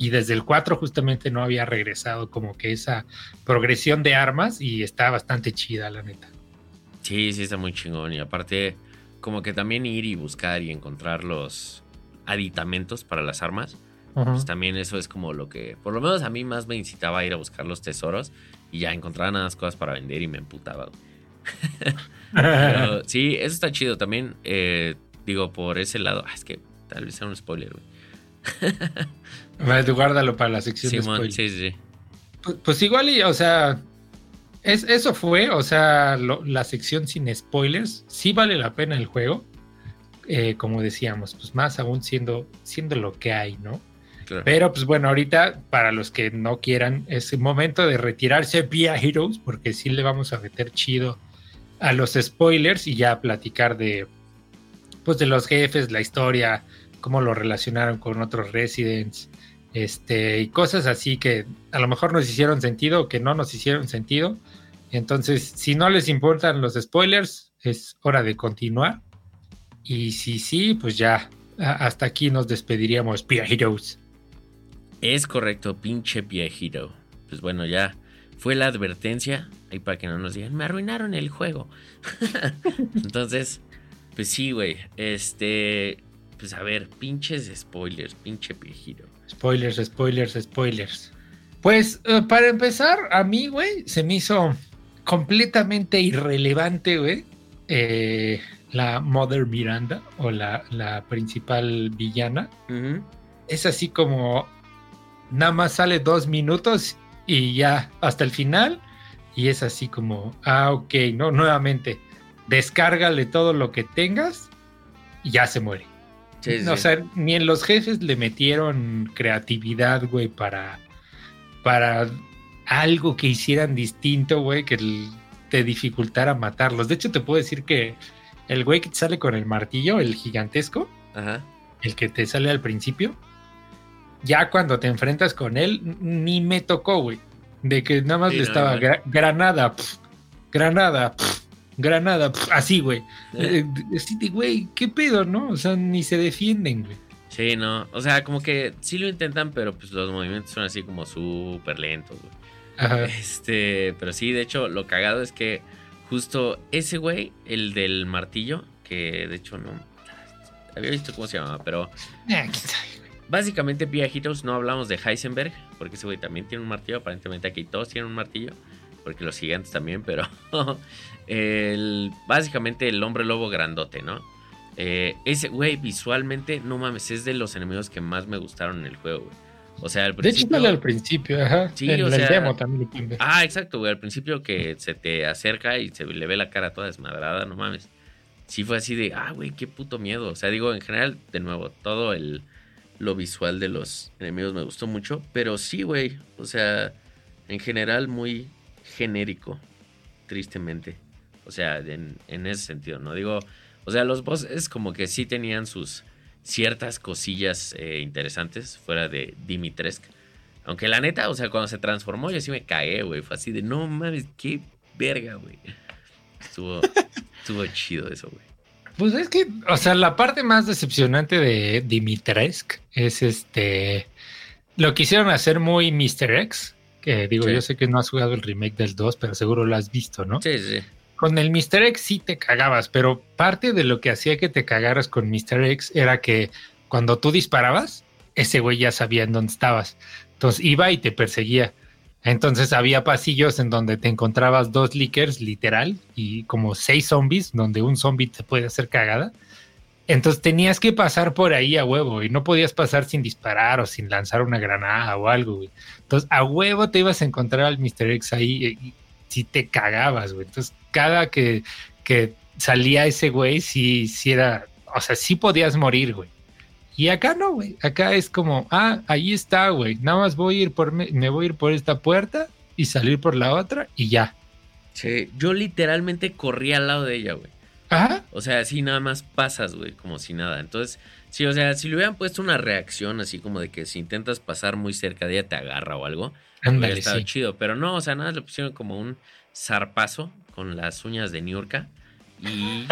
Y desde el 4 justamente no había regresado como que esa progresión de armas y está bastante chida, la neta. Sí, sí, está muy chingón. Y aparte, como que también ir y buscar y encontrar los aditamentos para las armas. Pues también eso es como lo que, por lo menos a mí más me incitaba a ir a buscar los tesoros y ya encontrar nada más cosas para vender y me emputaba. sí, eso está chido. También, eh, digo, por ese lado, ah, es que tal vez sea un spoiler, güey. guárdalo para la sección de spoilers. Sí, sí. Pues, pues, igual, y, o sea, es, eso fue, o sea, la sección sin spoilers. Sí vale la pena el juego. Eh, como decíamos, pues más aún siendo, siendo lo que hay, ¿no? Pero pues bueno, ahorita para los que no quieran, es el momento de retirarse vía Heroes, porque sí le vamos a meter chido a los spoilers y ya platicar de pues de los jefes, la historia, cómo lo relacionaron con otros residents, este, y cosas así que a lo mejor nos hicieron sentido o que no nos hicieron sentido. Entonces, si no les importan los spoilers, es hora de continuar. Y si sí, pues ya hasta aquí nos despediríamos, Heroes. Es correcto, pinche viejito. Pues bueno, ya fue la advertencia. Ahí para que no nos digan, me arruinaron el juego. Entonces, pues sí, güey. Este. Pues a ver, pinches spoilers, pinche viejito. Spoilers, spoilers, spoilers. Pues eh, para empezar, a mí, güey, se me hizo completamente irrelevante, güey. Eh, la Mother Miranda o la, la principal villana. Es así como nada más sale dos minutos y ya hasta el final. Y es así como, ah, ok, no, nuevamente, descárgale todo lo que tengas y ya se muere. O sea, ni en los jefes le metieron creatividad, güey, para, para algo que hicieran distinto, güey, que te dificultara matarlos. De hecho, te puedo decir que el güey que te sale con el martillo, el gigantesco, el que te sale al principio, ya cuando te enfrentas con él, ni me tocó, güey. De que nada más le estaba granada, granada, granada, así, güey. Eh. Eh, güey, ¿qué pedo, no? O sea, ni se defienden, güey. Sí, no. O sea, como que sí lo intentan, pero pues los movimientos son así como súper lentos, güey. Ajá. Este, pero sí, de hecho, lo cagado es que justo ese güey, el del martillo, que de hecho no había visto cómo se llamaba, pero. Ah, Básicamente, viejitos, no hablamos de Heisenberg, porque ese güey también tiene un martillo. Aparentemente aquí todos tienen un martillo, porque los gigantes también, pero el, básicamente el hombre lobo grandote, ¿no? Eh, ese güey visualmente, no mames, es de los enemigos que más me gustaron en el juego, güey. O sea, al principio. De hecho, al principio, ajá. Sí, en o el demo también lo Ah, exacto, güey. Al principio que se te acerca y se le ve la cara toda desmadrada, no mames. Sí fue así de, ah, güey, qué puto miedo. O sea, digo, en general, de nuevo, todo el lo visual de los enemigos me gustó mucho. Pero sí, güey. O sea, en general muy genérico. Tristemente. O sea, en, ese sentido, ¿no? Digo, o sea, los bosses como que sí tenían sus ciertas cosillas eh, interesantes fuera de Dimitresk. Aunque la neta, o sea, cuando se transformó yo sí me cagué, güey. Fue así de, no mames, qué verga, güey. Estuvo, estuvo chido eso, güey. Pues es que, o sea, la parte más decepcionante de Dimitresk es este. Lo quisieron hacer muy Mr. X. Que digo, yo sé que no has jugado el remake del 2, pero seguro lo has visto, ¿no? Sí, sí. Con el Mr. X sí te cagabas, pero parte de lo que hacía que te cagaras con Mr. X era que cuando tú disparabas, ese güey ya sabía en dónde estabas. Entonces iba y te perseguía. Entonces había pasillos en donde te encontrabas dos lickers, literal, y como seis zombies, donde un zombie te puede hacer cagada. Entonces tenías que pasar por ahí a huevo y no podías pasar sin disparar o sin lanzar una granada o algo, güey. Entonces a huevo te ibas a encontrar al Mr. X ahí si te cagabas, güey. Entonces cada que, que salía ese güey, sí, sí era, o sea, sí podías morir, güey. Y acá no, güey. Acá es como, ah, ahí está, güey. Nada más voy a ir por, me, voy a ir por esta puerta y salir por la otra y ya. Sí, yo literalmente corrí al lado de ella, güey. Ajá. O sea, así nada más pasas, güey, como si nada. Entonces, sí, o sea, si le hubieran puesto una reacción así como de que si intentas pasar muy cerca de ella te agarra o algo, hubiera estado chido. Pero no, o sea, nada, le pusieron como un zarpazo con las uñas de Niurka. Y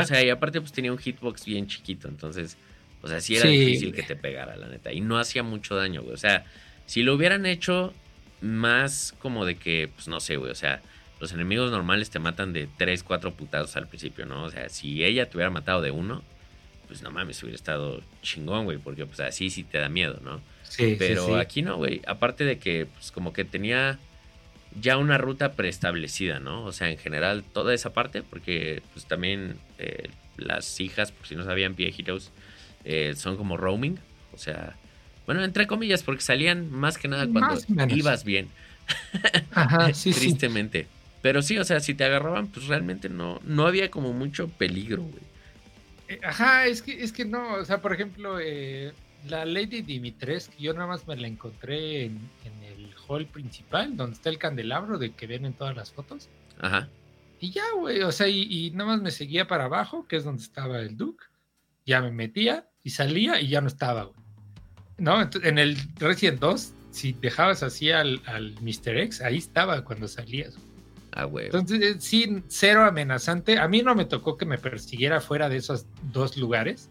o sea, y aparte pues tenía un hitbox bien chiquito, entonces O sea, sí era difícil que te pegara, la neta. Y no hacía mucho daño, güey. O sea, si lo hubieran hecho más como de que, pues no sé, güey. O sea, los enemigos normales te matan de 3, 4 putados al principio, ¿no? O sea, si ella te hubiera matado de uno, pues no mames, hubiera estado chingón, güey. Porque pues así sí te da miedo, ¿no? Sí. Pero aquí no, güey. Aparte de que, pues como que tenía ya una ruta preestablecida, ¿no? O sea, en general, toda esa parte, porque pues también eh, las hijas, por si no sabían, viejitos, eh, son como roaming. O sea, bueno, entre comillas, porque salían más que nada cuando ibas bien. Ajá, sí, Tristemente. Pero sí, o sea, si te agarraban, pues realmente no, no había como mucho peligro, güey. Eh, ajá, es que, es que no, o sea, por ejemplo, la Lady Dimitrescu, yo nada más me la encontré en, el hall principal, donde está el candelabro de que ven en todas las fotos. Ajá. Y ya, güey, o sea, y, nada más me seguía para abajo, que es donde estaba el Duke. Ya me metía y salía y ya no estaba, güey. ¿No? en el Resident 2, si dejabas así al, al Mr. X, ahí estaba cuando salías. Ah, güey. Entonces, eh, sí, cero amenazante. A mí no me tocó que me persiguiera fuera de esos dos lugares.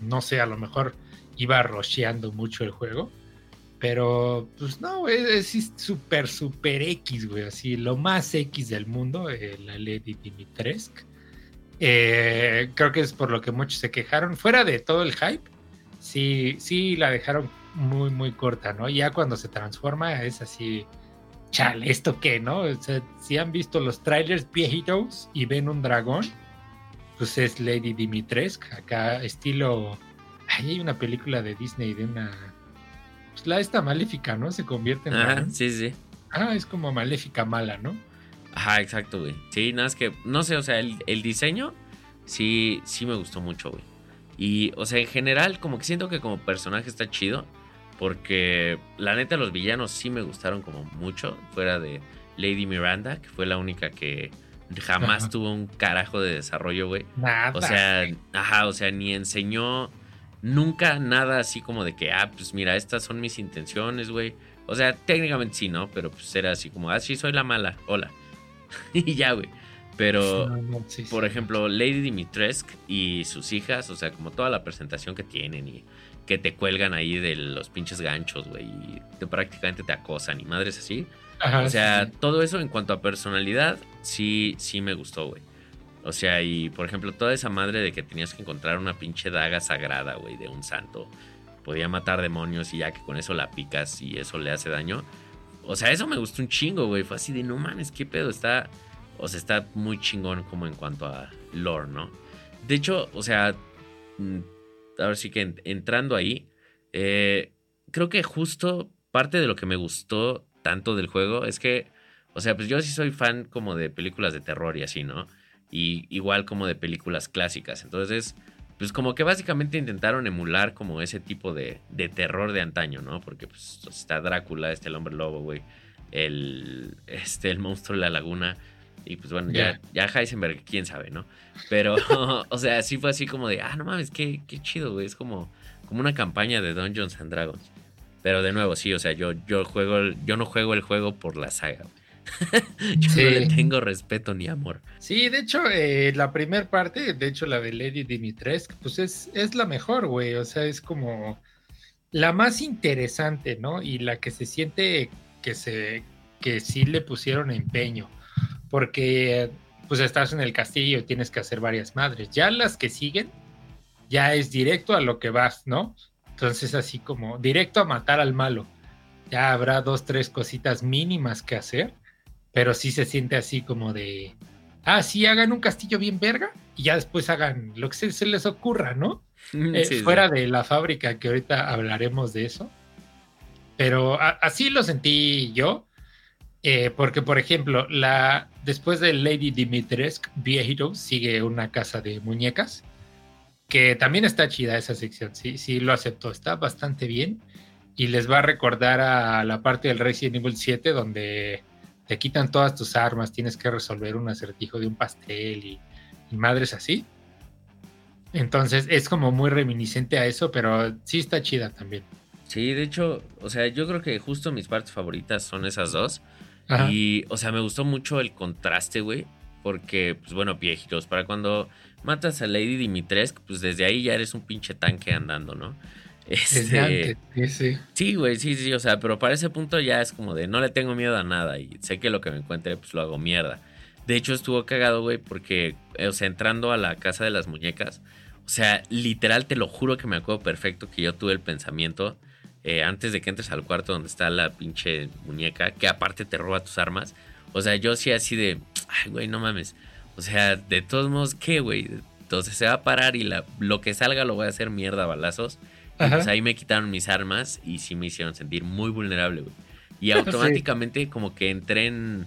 No sé, a lo mejor iba rocheando mucho el juego. Pero, pues no, es súper, súper X, güey. Así, lo más X del mundo, la Lady Dimitrescu. Eh, creo que es por lo que muchos se quejaron. Fuera de todo el hype, sí, sí la dejaron muy, muy corta, ¿no? Ya cuando se transforma es así, chale, ¿esto qué, no? O si han visto los trailers viejitos y ven un dragón, pues es Lady Dimitrescu, acá estilo Ahí hay una película de Disney de una. Pues la esta maléfica, ¿no? Se convierte en. Ajá, sí, sí. Ah, es como maléfica mala, ¿no? Ajá, exacto, güey. Sí, nada, es que. No sé, o sea, el, el diseño sí, sí me gustó mucho, güey. Y, o sea, en general, como que siento que como personaje está chido. Porque la neta, los villanos sí me gustaron como mucho. Fuera de Lady Miranda, que fue la única que jamás tuvo un carajo de desarrollo, güey. Nada. O sea, ajá, o sea, ni enseñó Nunca nada así como de que, ah, pues mira, estas son mis intenciones, güey. O sea, técnicamente sí, ¿no? Pero pues era así como, ah, sí, soy la mala, hola. y ya, güey. Pero, por ejemplo, Lady Dimitrescu y sus hijas, o sea, como toda la presentación que tienen y que te cuelgan ahí de los pinches ganchos, güey, y te, prácticamente te acosan y madres así. o sea, todo eso en cuanto a personalidad, sí, sí me gustó, güey. O sea, y por ejemplo, toda esa madre de que tenías que encontrar una pinche daga sagrada, güey, de un santo. Podía matar demonios y ya que con eso la picas y eso le hace daño. O sea, eso me gustó un chingo, güey. Fue así de, no mames, qué pedo. Está, o sea, está muy chingón como en cuanto a lore, ¿no? De hecho, o sea, mm, ahora sí que entrando ahí, eh, creo que justo parte de lo que me gustó tanto del juego es que, o sea, pues yo sí soy fan como de películas de terror y así, ¿no? Y igual como de películas clásicas. Entonces, pues como que básicamente intentaron emular como ese tipo de, de terror de antaño, ¿no? Porque pues está Drácula, está el hombre lobo, güey, el, este, el monstruo de la laguna. Y pues bueno, ya, ya Heisenberg, quién sabe, ¿no? Pero, o sea, sí fue así como de, ah, no mames, qué, qué chido, güey. Es como, como una campaña de Dungeons and Dragons. Pero de nuevo, sí, o sea, yo, yo juego, yo no juego el juego por la saga. Yo no le tengo respeto ni amor. Sí, de hecho, eh, la primera parte, de hecho, la de Lady Dimitrescu, pues es, es la mejor, güey. O sea, es como la más interesante, ¿no? Y la que se siente que se que sí le pusieron empeño. Porque pues estás en el castillo y tienes que hacer varias madres. Ya las que siguen, ya es directo a lo que vas, ¿no? Entonces, así como directo a matar al malo. Ya habrá dos, tres cositas mínimas que hacer pero sí se siente así como de, ah, sí, hagan un castillo bien verga y ya después hagan lo que se, les ocurra, ¿no? Mm, eh, fuera de la fábrica, que ahorita hablaremos de eso. Pero así lo sentí yo, eh, porque por ejemplo, la, después de Lady Dimitrescu, Viejito sigue una casa de muñecas, que también está chida esa sección, sí, sí lo aceptó, está bastante bien. Y les va a recordar a la parte del Resident Evil 7 donde te quitan todas tus armas, tienes que resolver un acertijo de un pastel y, madres así. Entonces es como muy reminiscente a eso, pero sí está chida también. Sí, de hecho, o sea, yo creo que justo mis partes favoritas son esas dos. Y, o sea, me gustó mucho el contraste, güey, porque, pues bueno, viejitos, para cuando matas a Lady Dimitrescu, pues desde ahí ya eres un pinche tanque andando, ¿no? Desde Este, antes, sí, sí. Sí, güey, sí, sí, o sea, pero para ese punto ya es como de no le tengo miedo a nada y sé que lo que me encuentre pues lo hago mierda. De hecho estuvo cagado, güey, porque, eh, o sea, entrando a la casa de las muñecas, o sea, literal te lo juro que me acuerdo perfecto que yo tuve el pensamiento eh, antes de que entres al cuarto donde está la pinche muñeca, que aparte te roba tus armas. O sea, yo sí así de, ay, güey, no mames. O sea, de todos modos, ¿qué, güey? Entonces se va a parar y la, lo que salga lo voy a hacer mierda balazos. Ajá. pues ahí me quitaron mis armas y sí me hicieron sentir muy vulnerable, güey. Y Sí. automáticamente como que entré en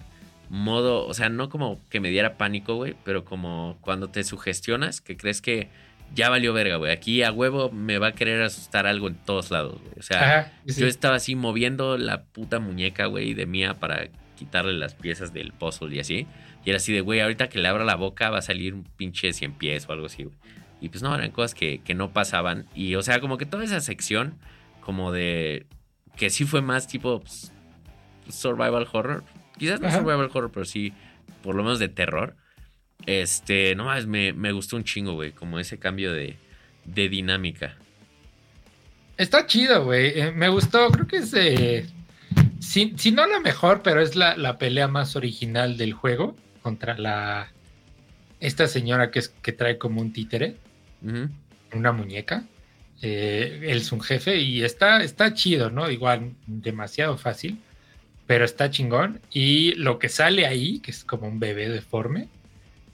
modo, o sea, no como que me diera pánico, güey, pero como cuando te sugestionas, que crees que ya valió verga, güey. Aquí a huevo me va a querer asustar algo en todos lados, güey. O sea, Ajá, sí, sí. yo estaba así moviendo la puta muñeca, güey, de mía para quitarle las piezas del puzzle y así. Y era así de, güey, ahorita que le abra la boca va a salir un pinche cien pies o algo así, güey. Y pues no, eran cosas que, que no pasaban. Y o sea, como que toda esa sección, como de. que sí fue más tipo pues, survival horror. Quizás no Ajá. survival horror, pero sí, por lo menos de terror. Este, no más, me, me gustó un chingo, güey. Como ese cambio de, de dinámica. Está chido, güey. Eh, me gustó, creo que es, eh, si, si no la mejor, pero es la, la pelea más original del juego contra la esta señora que es que trae como un títere, Una muñeca. Eh, él es un jefe y está, está chido, ¿no? Igual demasiado fácil, pero está chingón. Y lo que sale ahí, que es como un bebé deforme,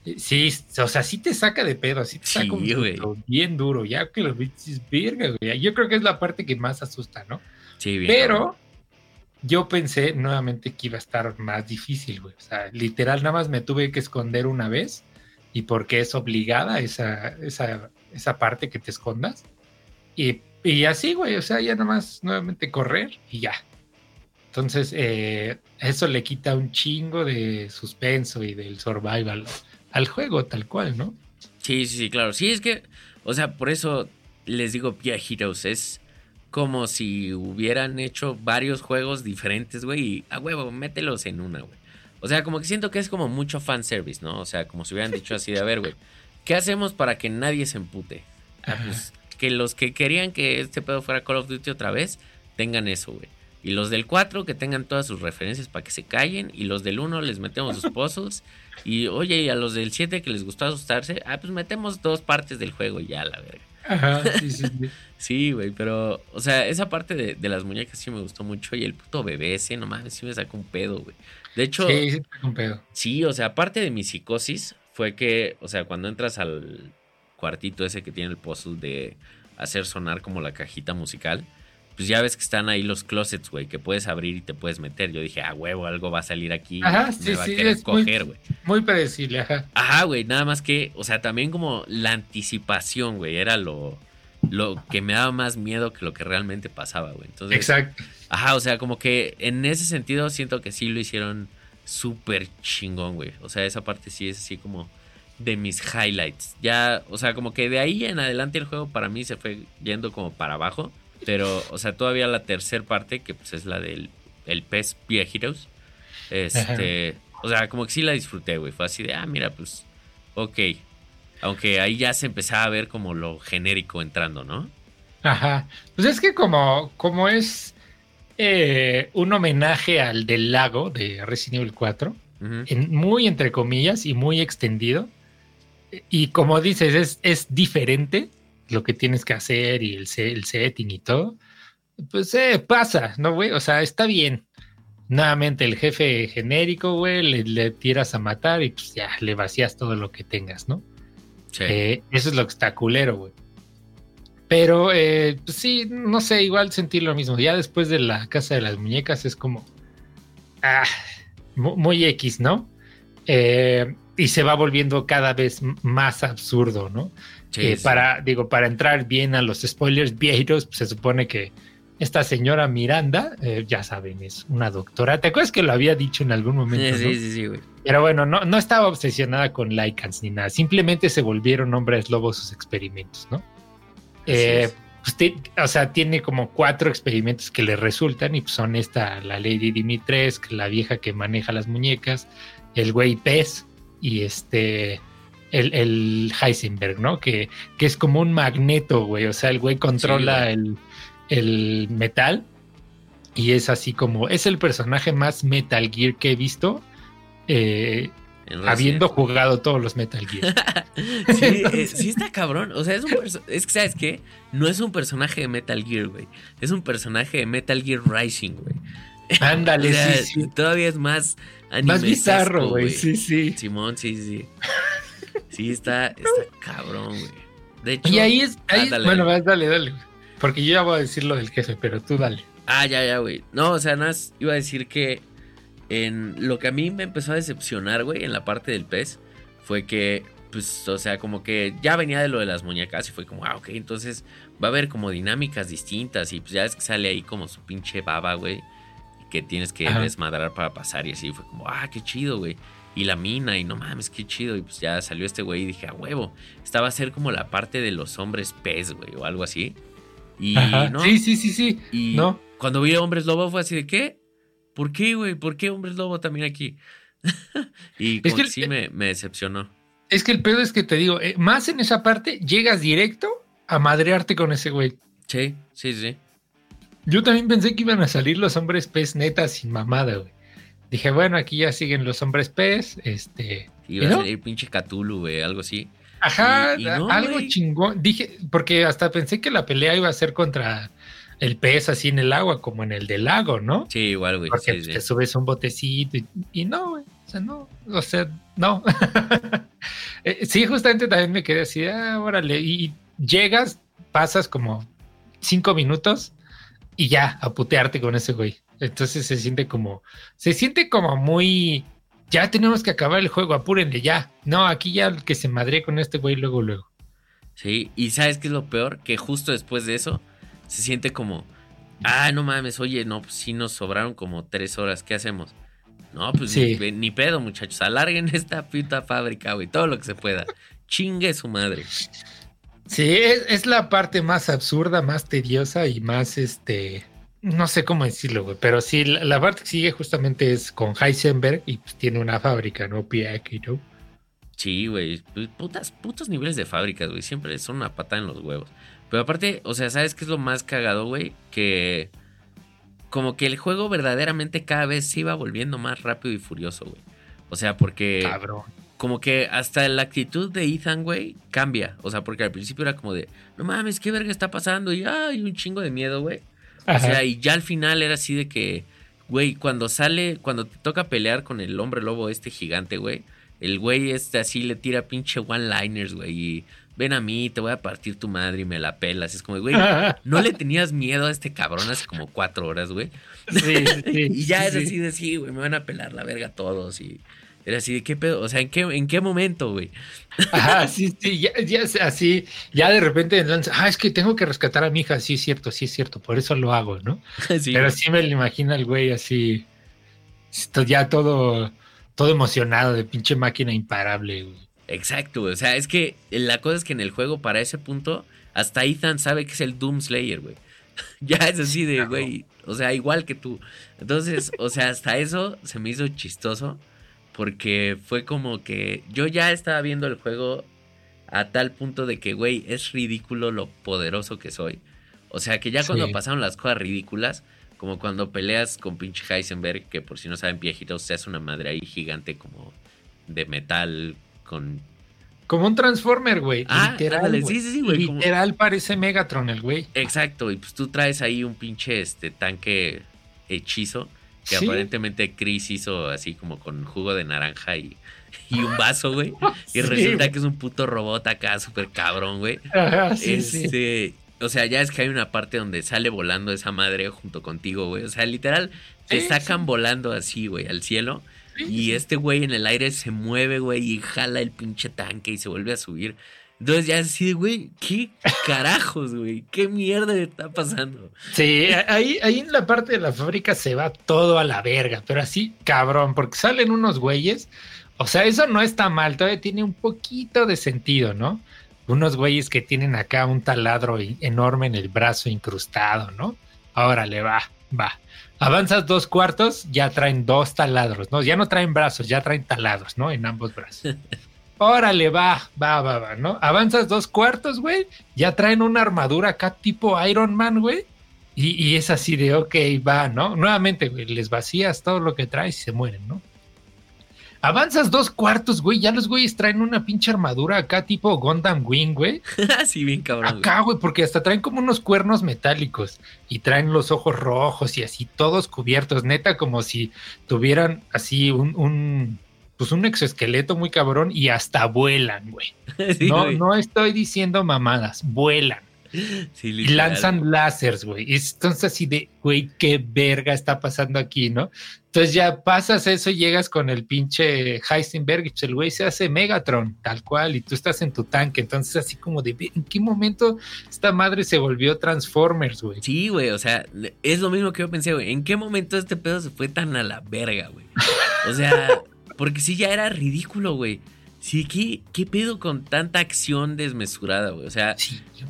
eh, sí, o sea, sí te saca de pedo, sí te Sí, saca un bien duro, ya que lo dices, verga, güey. Yo creo que es la parte que más asusta, ¿no? Sí, bien. Pero yo pensé nuevamente que iba a estar más difícil, güey. O sea, literal, nada más me tuve que esconder una vez y porque es obligada esa, esa, esa parte que te escondas. Y, y así, güey, o sea, ya nada más nuevamente correr y ya. Entonces, eh, eso le quita un chingo de suspenso y del survival al juego, tal cual, ¿no? Sí, sí, claro. Sí, es que, o sea, por eso les digo Via Heroes. Es como si hubieran hecho varios juegos diferentes, güey. Y a huevo, mételos en una, güey. O sea, como que siento que es como mucho fanservice, ¿no? O sea, como si hubieran dicho así de, a ver, güey, ¿qué hacemos para que nadie se empute? Ah, pues que los que querían que este pedo fuera Call of Duty otra vez, tengan eso, güey. Y los del 4 que tengan todas sus referencias para que se callen. Y los del 1 les metemos sus puzzles. Y oye, y a los del 7 que les gustó asustarse, ah, pues metemos dos partes del juego y ya, la verga. Ajá, sí, sí, sí. Sí, güey, pero, o sea, esa parte de, de las muñecas sí me gustó mucho. Y el puto bebé ese, no mames, sí me sacó un pedo, güey. De hecho, Sí, sí, está un pedo. Sí, o sea, aparte de mi psicosis, fue que, o sea, cuando entras al cuartito ese que tiene el puzzle de hacer sonar como la cajita musical, pues ya ves que están ahí los closets, güey, que puedes abrir y te puedes meter. Yo dije, ah, huevo, algo va a salir aquí. Ajá, me sí, va sí, a querer es muy- coger, güey. Muy predecible, ajá. Ajá, güey, nada más que, o sea, también como la anticipación, güey, era lo, lo que me daba más miedo que lo que realmente pasaba, güey. Entonces, Exacto. Ajá, o sea, como que en ese sentido siento que sí lo hicieron súper chingón, güey. O sea, esa parte sí es así como de mis highlights. Ya, o sea, como que de ahí en adelante el juego para mí se fue yendo como para abajo. Pero, o sea, todavía la tercera parte, que pues es la del el pez Heroes. Este, o sea, como que sí la disfruté, güey. Fue así de, ah, mira, pues, ok. Aunque ahí ya se empezaba a ver como lo genérico entrando, ¿no? Ajá. Pues es que como, como es eh, un homenaje al del lago de Resident Evil 4, Ujú. en- muy entre comillas y muy extendido, y como dices, es, es diferente lo que tienes que hacer y el, el setting y todo, pues eh, pasa, ¿no, güey? O sea, está bien. Nuevamente el jefe genérico, güey, le, le tiras a matar y pues ya le vacías todo lo que tengas, ¿no? Sí. Eh, eso es lo que está culero, güey. Pero eh, pues sí, no sé, igual sentir lo mismo. Ya después de la casa de las muñecas es como. Ah, mu- muy X, ¿no? Eh, y se va volviendo cada vez más absurdo, ¿no? Sí, Eh, sí. para, digo, para entrar bien a los spoilers viejos, pues se supone que esta señora Miranda, eh, ya saben, es una doctora. ¿Te acuerdas que lo había dicho en algún momento? Sí, no? sí, sí, sí, güey. Pero bueno, no, no estaba obsesionada con Lycans ni nada. Simplemente se volvieron hombres lobos sus experimentos, ¿no? Eh, es. pues te- o sea, tiene como cuatro experimentos que le resultan y pues son esta, la Lady Dimitrescu, la vieja que maneja las muñecas, el güey pez y este el, el Heisenberg, ¿no? Que, que es como un magneto, güey. O sea, el güey controla el, el metal y es así como, es el personaje más Metal Gear que he visto. Eh, habiendo jugado todos los Metal Gear. sí, eh, sí, está cabrón. O sea, es un es que, ¿sabes qué? No es un personaje de Metal Gear, güey. Es un personaje de Metal Gear Rising, güey. Ándale, sí, sí. Todavía es más Más bizarro, güey. Sí, sí. Simón, sí, sí. Sí, está, está cabrón, güey. De hecho. Y ahí es. Ahí ah, bueno, dale, dale. Porque yo ya voy a decir lo del jefe, pero tú dale. Ah, ya, ya, güey. No, o sea, nada más iba a decir que en lo que a mí me empezó a decepcionar, güey, en la parte del pez, fue que, pues, o sea, como que ya venía de lo de las muñecas y fue como, ah, ok, entonces va a haber como dinámicas distintas y pues ya es que sale ahí como su pinche baba, güey, que tienes que desmadrar para pasar y así fue como, ah, qué chido, güey. Y la mina, y no mames, qué chido. Y pues ya salió este güey y dije, a huevo. Esta va a ser como la parte de los hombres pez, güey, o algo así. Y no. Sí, sí, sí, sí. Y ¿No? cuando vi a Hombres Lobo fue así de, ¿qué? ¿Por qué, güey? ¿Por qué Hombres Lobo también aquí? y que, sí me, decepcionó. Es que el pedo es que te digo, eh, más en esa parte llegas directo a madrearte con ese güey. Sí, sí, sí. Yo también pensé que iban a salir los hombres pez netas sin mamada, güey. Dije, bueno, aquí ya siguen los hombres pez, este... Iba a salir pinche Cthulhu, güey, algo así. Ajá, algo chingón. Dije, porque hasta pensé que la pelea iba a ser contra el pez así en el agua, como en el del lago, ¿no? Sí, igual, güey. Porque te subes un botecito y, no, güey. O sea, no, o sea, no. Eh, sí, justamente también me quedé así, ah, órale. Y llegas, pasas como cinco minutos y ya, a putearte con ese güey. Entonces se siente como, se siente como muy, ya tenemos que acabar el juego, apúrenle ya. No, aquí ya que se madre con este güey luego, luego. Sí, y ¿sabes qué es lo peor? Que justo después de eso se siente como, ah, no mames, oye, no, pues sí nos sobraron como tres horas, ¿qué hacemos? No, pues ni, pedo, muchachos, alarguen esta puta fábrica, güey, todo lo que se pueda. Chingue su madre. Sí, es, la parte más absurda, más tediosa y más, este, no sé cómo decirlo, güey, pero sí, la, parte que sigue justamente es con Heisenberg y pues tiene una fábrica, ¿no? Piaki, ¿no? Sí, güey, putas, putos niveles de fábricas, güey, siempre son una patada en los huevos. Pero aparte, o sea, ¿sabes qué es lo más cagado, güey? Que como que el juego verdaderamente cada vez se iba volviendo más rápido y furioso, güey. O sea, porque... Cabrón. Como que hasta la actitud de Ethan, güey, cambia. O sea, porque al principio era como de, no mames, ¿qué verga está pasando? Y hay un chingo de miedo, güey. O sea, y ya al final era así de que, güey, cuando sale, cuando te toca pelear con el hombre lobo este gigante, güey, el güey este así le tira pinche one-liners, güey, y ven a mí, te voy a partir tu madre y me la pelas. Es como, güey, ¿no le tenías miedo a este cabrón hace como cuatro horas, güey? Sí, sí, y ya es así de, sí, güey, me van a pelar la verga todos y... Era así de qué pedo, o sea, ¿en qué, en qué momento, güey? Ajá, sí, sí, ya, ya así, ya de repente lanza, ah, es que tengo que rescatar a mi hija, sí es cierto, sí es cierto, por eso lo hago, ¿no? Pero sí me lo imagino el güey así, ya todo, todo emocionado de pinche máquina imparable, güey. Exacto, o sea, es que la cosa es que en el juego para ese punto hasta Ethan sabe que es el Doom Slayer, güey. ya es así de, güey, o sea, igual que tú. Entonces, o sea, hasta eso se me hizo chistoso porque fue como que yo ya estaba viendo el juego a tal punto de que, güey, es ridículo lo poderoso que soy. O sea, que ya cuando pasaron las cosas ridículas, como cuando peleas con pinche Heisenberg, que por si no saben, viejitos, se hace una madre ahí gigante como de metal como un Transformer, güey. Ah, literal. sí, sí, sí, güey. Literal parece Megatron el güey. Exacto, y pues tú traes ahí un pinche este tanque hechizo que aparentemente Chris hizo así como con jugo de naranja y, un vaso, güey. y resulta que es un puto robot acá, súper cabrón, güey. Sí, este, O sea, ya es que hay una parte donde sale volando esa madre junto contigo, güey. O sea, literal, te sacan volando así, güey, al cielo. Y este güey en el aire se mueve, güey, y jala el pinche tanque y se vuelve a subir. Entonces ya así, güey, ¿qué carajos, güey? ¿Qué mierda está pasando? Sí, ahí, ahí en la parte de la fábrica se va todo a la verga, pero así, cabrón, porque salen unos güeyes. O sea, eso no está mal, todavía tiene un poquito de sentido, ¿no? Unos güeyes que tienen acá un taladro enorme en el brazo incrustado, ¿no? Ahora le va. va. Avanzas dos cuartos, ya traen dos taladros, ¿no? Ya no traen brazos, ya traen taladros, ¿no? En ambos brazos. Órale, va, va, va, va, ¿no? Avanzas dos cuartos, güey, ya traen una armadura acá tipo Iron Man, güey. Y, y es así de, ok, va, ¿no? Nuevamente, güey, les vacías todo lo que traes y se mueren, ¿no? Avanzas dos cuartos, güey. Ya los güeyes traen una pinche armadura acá, tipo Gundam Wing, güey. sí, bien cabrón. Acá, güey, porque hasta traen como unos cuernos metálicos y traen los ojos rojos y así, todos cubiertos, neta, como si tuvieran así un, un pues un exoesqueleto muy cabrón y hasta vuelan, güey. no, no estoy diciendo mamadas, vuelan y lanzan láseres, güey. Entonces así de, güey, qué verga está pasando aquí, ¿no? Entonces ya pasas eso y llegas con el pinche Heisenberg y el güey se hace Megatron, tal cual, y tú estás en tu tanque. Entonces así como de, ¿en qué momento esta madre se volvió Transformers, güey? Sí, güey, o sea, es lo mismo que yo pensé, güey. ¿En qué momento este pedo se fue tan a la verga, güey? O sea, porque sí ya era ridículo, güey. Sí, ¿qué, ¿qué pedo con tanta acción desmesurada, güey? O sea,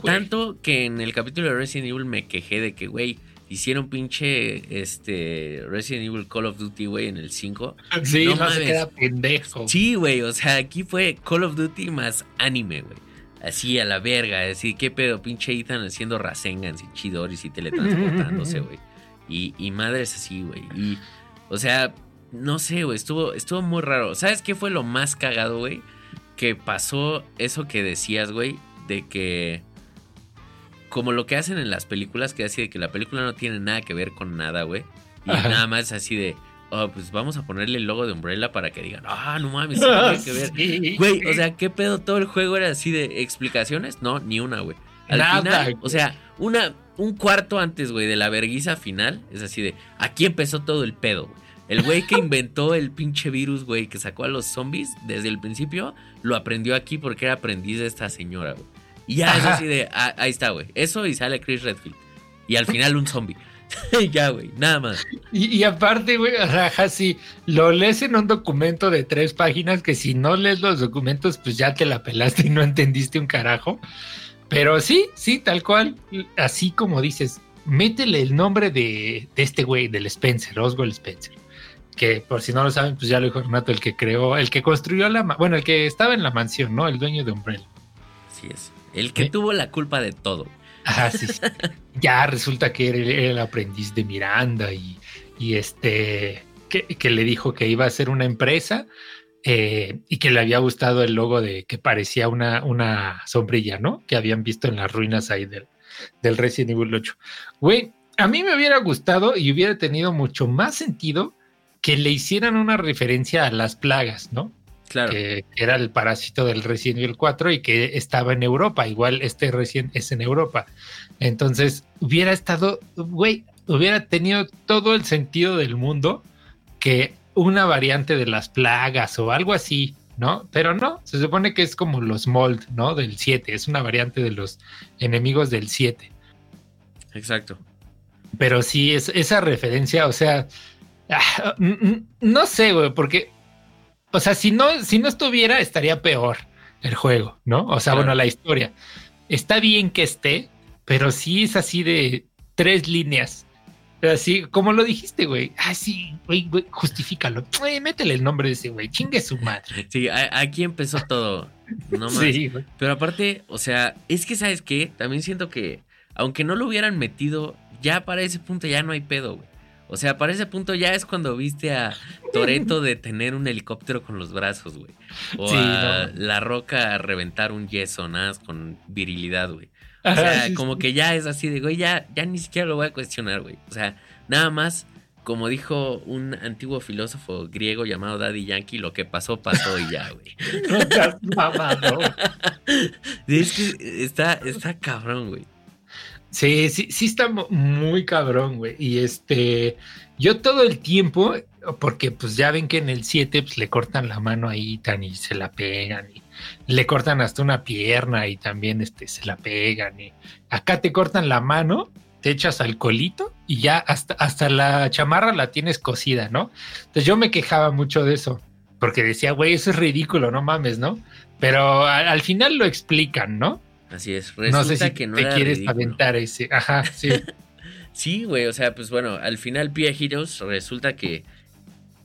tanto que en el capítulo de Resident Evil me quejé de que, güey, hicieron pinche este Resident Evil Call of Duty, güey, en el 5. Sí, no, se queda pendejo. Sí, güey, o sea, aquí fue Call of Duty más anime, güey. Así a la verga, así, ¿qué pedo? Pinche Ethan haciendo Rasengans y Chidoris y teletransportándose, güey. Y, y madres así, güey. Y, o sea, no sé, güey, estuvo, estuvo muy raro. ¿Sabes qué fue lo más cagado, güey? Que pasó eso que decías, güey, de que como lo que hacen en las películas, que así de que la película no tiene nada que ver con nada, güey. Y nada más así de, oh, pues vamos a ponerle el logo de Umbrella para que digan, ah, no mames, tiene que ver. Güey, o sea, ¿qué pedo? Todo el juego era así de explicaciones. No, ni una, güey. Al nada, final, o sea, una, un cuarto antes, güey, de la verguiza final, es así de, aquí empezó todo el pedo, güey. El güey que inventó el pinche virus, güey, que sacó a los zombies desde el principio, lo aprendió aquí porque era aprendiz de esta señora, güey. Y ya es así de, ah, ahí está, güey. Eso y sale Chris Redfield. Y al final un zombie. ya, güey, nada más. Y, aparte, güey, sea, si lo lees en un documento de tres páginas, que si no lees los documentos, pues ya te la pelaste y no entendiste un carajo. Pero sí, sí, tal cual, así como dices, métele el nombre de, de este güey, del Spencer, Oswald Spencer que por si no lo saben, pues ya lo dijo Renato, el que creó, el que construyó la, bueno, el que estaba en la mansión, ¿no? El dueño de Umbrella. Así es. El que tuvo la culpa de todo. Ah, sí, ya resulta que era el, aprendiz de Miranda y, y este, que, le dijo que iba a ser una empresa eh, y que le había gustado el logo de que parecía una, una sombrilla, ¿no? Que habían visto en las ruinas ahí del, del Resident Evil 8. Güey, a mí me hubiera gustado y hubiera tenido mucho más sentido que le hicieran una referencia a las plagas, ¿no? Claro. Que era el parásito del Resident Evil 4 y que estaba en Europa. Igual este recién es en Europa. Entonces, hubiera estado, güey, hubiera tenido todo el sentido del mundo que una variante de las plagas o algo así, ¿no? Pero no, se supone que es como los mold, ¿no? Del 7, es una variante de los enemigos del 7. Exacto. Pero sí, es, esa referencia, o sea, Ah, no sé, güey, porque, o sea, si no, si no estuviera, estaría peor el juego, ¿no? O sea, bueno, la historia. Está bien que esté, pero sí es así de tres líneas. Así, como lo dijiste, güey. Ah, sí, güey, güey, justifícalo. métele el nombre de ese güey. Chingue su madre. Sí, aquí empezó todo. No más. Sí, güey. Pero aparte, o sea, es que, ¿sabes qué? También siento que, aunque no lo hubieran metido, ya para ese punto ya no hay pedo, güey. O sea, para ese punto ya es cuando viste a Toreto detener un helicóptero con los brazos, güey. O a La Roca reventar un yeso, nada con virilidad, güey. O sea, como que ya es así de, güey, ya, ya ni siquiera lo voy a cuestionar, güey. O sea, nada más, como dijo un antiguo filósofo griego llamado Daddy Yankee, lo que pasó, pasó y ya, güey. No Es que está, está cabrón, güey. Sí, sí, sí está muy cabrón, güey. Y este, yo todo el tiempo, porque pues ya ven que en el 7 pues, le cortan la mano ahí tan y se la pegan y le cortan hasta una pierna y también este, se la pegan y acá te cortan la mano, te echas alcoholito y ya hasta, hasta la chamarra la tienes cosida, ¿no? Entonces yo me quejaba mucho de eso, porque decía, güey, eso es ridículo, no mames, ¿no? Pero al final lo explican, ¿no? Así es. Resulta no sé si que no te quieres aventar ese. Ajá, sí. Sí, güey, o sea, pues bueno, al final Pia Heroes resulta que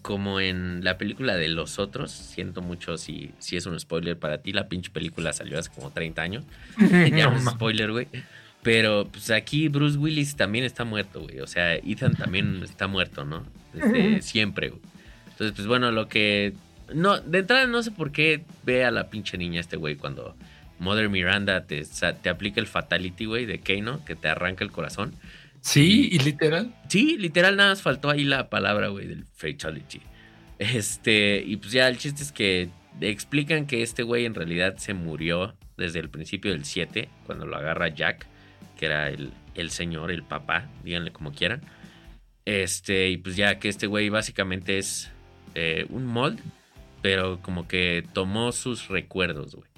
como en la película de los otros, siento mucho si, si es un spoiler para ti, la pinche película salió hace como 30 años. ya no es spoiler, güey. Pero pues aquí Bruce Willis también está muerto, güey. O sea, Ethan también está muerto, ¿no? Desde siempre, güey. Entonces, pues bueno, lo que... No, de entrada no sé por qué ve a la pinche niña este güey cuando Mother Miranda te, te aplica el fatality, güey, de Kano, que te arranca el corazón. Sí, y literal. Sí, literal nada más faltó ahí la palabra, güey, del fatality. Este, y pues ya el chiste es que explican que este güey en realidad se murió desde el principio del 7, cuando lo agarra Jack, que era el, el señor, el papá, díganle como quieran. Este, y pues ya que este güey básicamente es eh, un mold, pero como que tomó sus recuerdos, güey.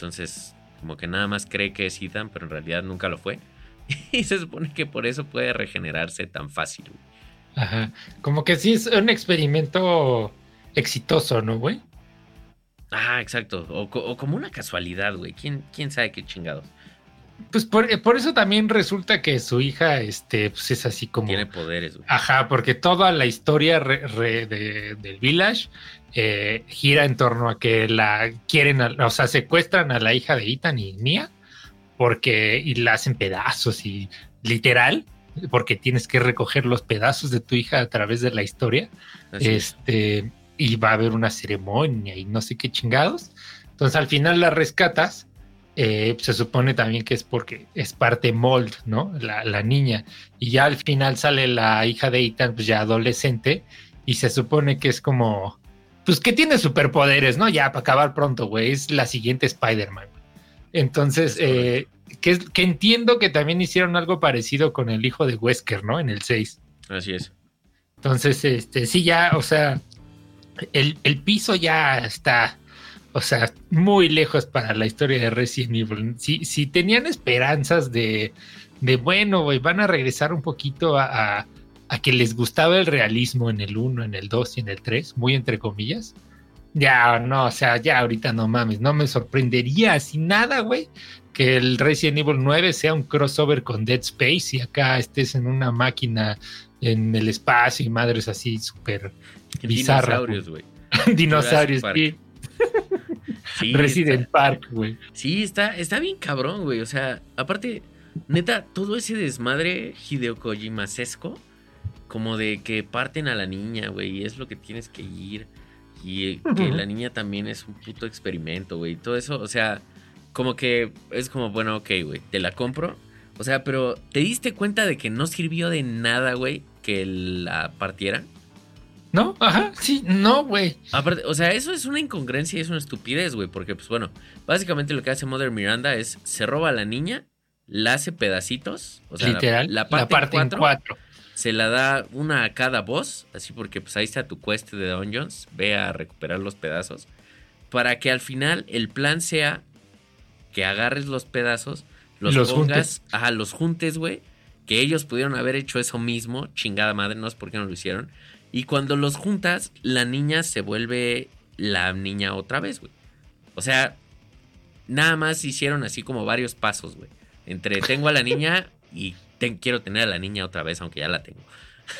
Entonces, como que nada más cree que es Ethan, pero en realidad nunca lo fue. Y se supone que por eso puede regenerarse tan fácil. Ajá. Como que sí es un experimento exitoso, ¿no, güey? Ah, exacto. O, como una casualidad, güey. ¿Quién, ¿Quién sabe qué chingados? Pues por, eso también resulta que su hija este, pues es así como. Tiene poderes, güey. Ajá, porque toda la historia del Village eh, gira en torno a que la quieren, o sea, secuestran a la hija de Ethan y Mia porque y la hacen pedazos y literal, porque tienes que recoger los pedazos de tu hija a través de la historia. este, y va a haber una ceremonia y no sé qué chingados. Entonces al final la rescatas. Eh, se supone también que es porque es parte mold, ¿no? La, la, niña. Y ya al final sale la hija de Ethan, pues ya adolescente, y se supone que es como, pues que tiene superpoderes, ¿no? Ya para acabar pronto, güey, es la siguiente Spider-Man. Entonces, eh, que, entiendo que también hicieron algo parecido con el hijo de Wesker, ¿no? En el 6. Así es. Entonces, este, sí, ya, o sea, el, piso ya está, o sea, muy lejos para la historia de Resident Evil. Si, si tenían esperanzas de, de bueno, güey, van a regresar un poquito a, a, que les gustaba el realismo en el 1, en el 2 y en el 3, muy entre comillas ya, no, o sea, ya ahorita no mames, no me sorprendería así nada, güey, que el Resident Evil 9 sea un crossover con Dead Space y acá estés en una máquina en el espacio y madres así súper bizarras. Dinosaurios, güey. Dinosaurios, sí. Resident Park, güey. Sí, está, está bien cabrón, güey. O sea, aparte, neta, todo ese desmadre Hideo Kojima-sesco, como de que parten a la niña, güey, y es lo que tienes que ir y que la niña también es un puto experimento, güey. Todo eso, o sea, como que es como, bueno, ok, güey, te la compro. O sea, pero ¿te diste cuenta de que no sirvió de nada, güey, que la partieran? No, ajá, sí, no, güey. Aparte, o sea, eso es una incongruencia y es una estupidez, güey, porque, pues bueno, básicamente lo que hace Mother Miranda es se roba a la niña, la hace pedacitos, o sea, Literal, la, parte, en cuatro se la da una a cada voz, así porque pues ahí está tu quest de Dungeons, ve a recuperar los pedazos, para que al final el plan sea que agarres los pedazos, los, pongas, ajá, los juntes, güey, que ellos pudieron haber hecho eso mismo, chingada madre, no sé por qué no lo hicieron, y cuando los juntas, la niña se vuelve la niña otra vez, güey. O sea, nada más hicieron así como varios pasos, güey. Entre tengo a la niña y quiero tener a la niña otra vez, aunque ya la tengo.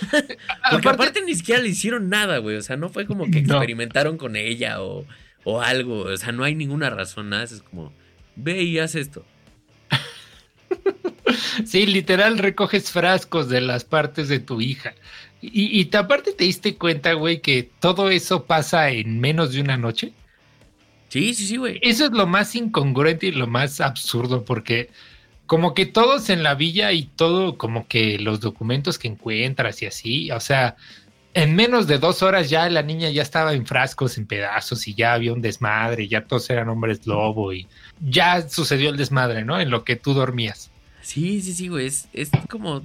Porque aparte, ni siquiera le hicieron nada, güey. O sea, no fue como que experimentaron con ella o, o, algo. O sea, no hay ninguna razón, nada. Es como, ve y haz esto. Sí, literal recoges frascos de las partes de tu hija. Y, y aparte te diste cuenta, güey, que todo eso pasa en menos de una noche. Sí, sí, sí, güey. Eso es lo más incongruente y lo más absurdo, porque como que todos en la villa y todo, como que los documentos que encuentras y así, o sea, en menos de dos horas ya la niña ya estaba en frascos, en pedazos y ya había un desmadre, ya todos eran hombres lobo y ya sucedió el desmadre, ¿no? En lo que tú dormías. Sí, sí, sí, güey, es, es como,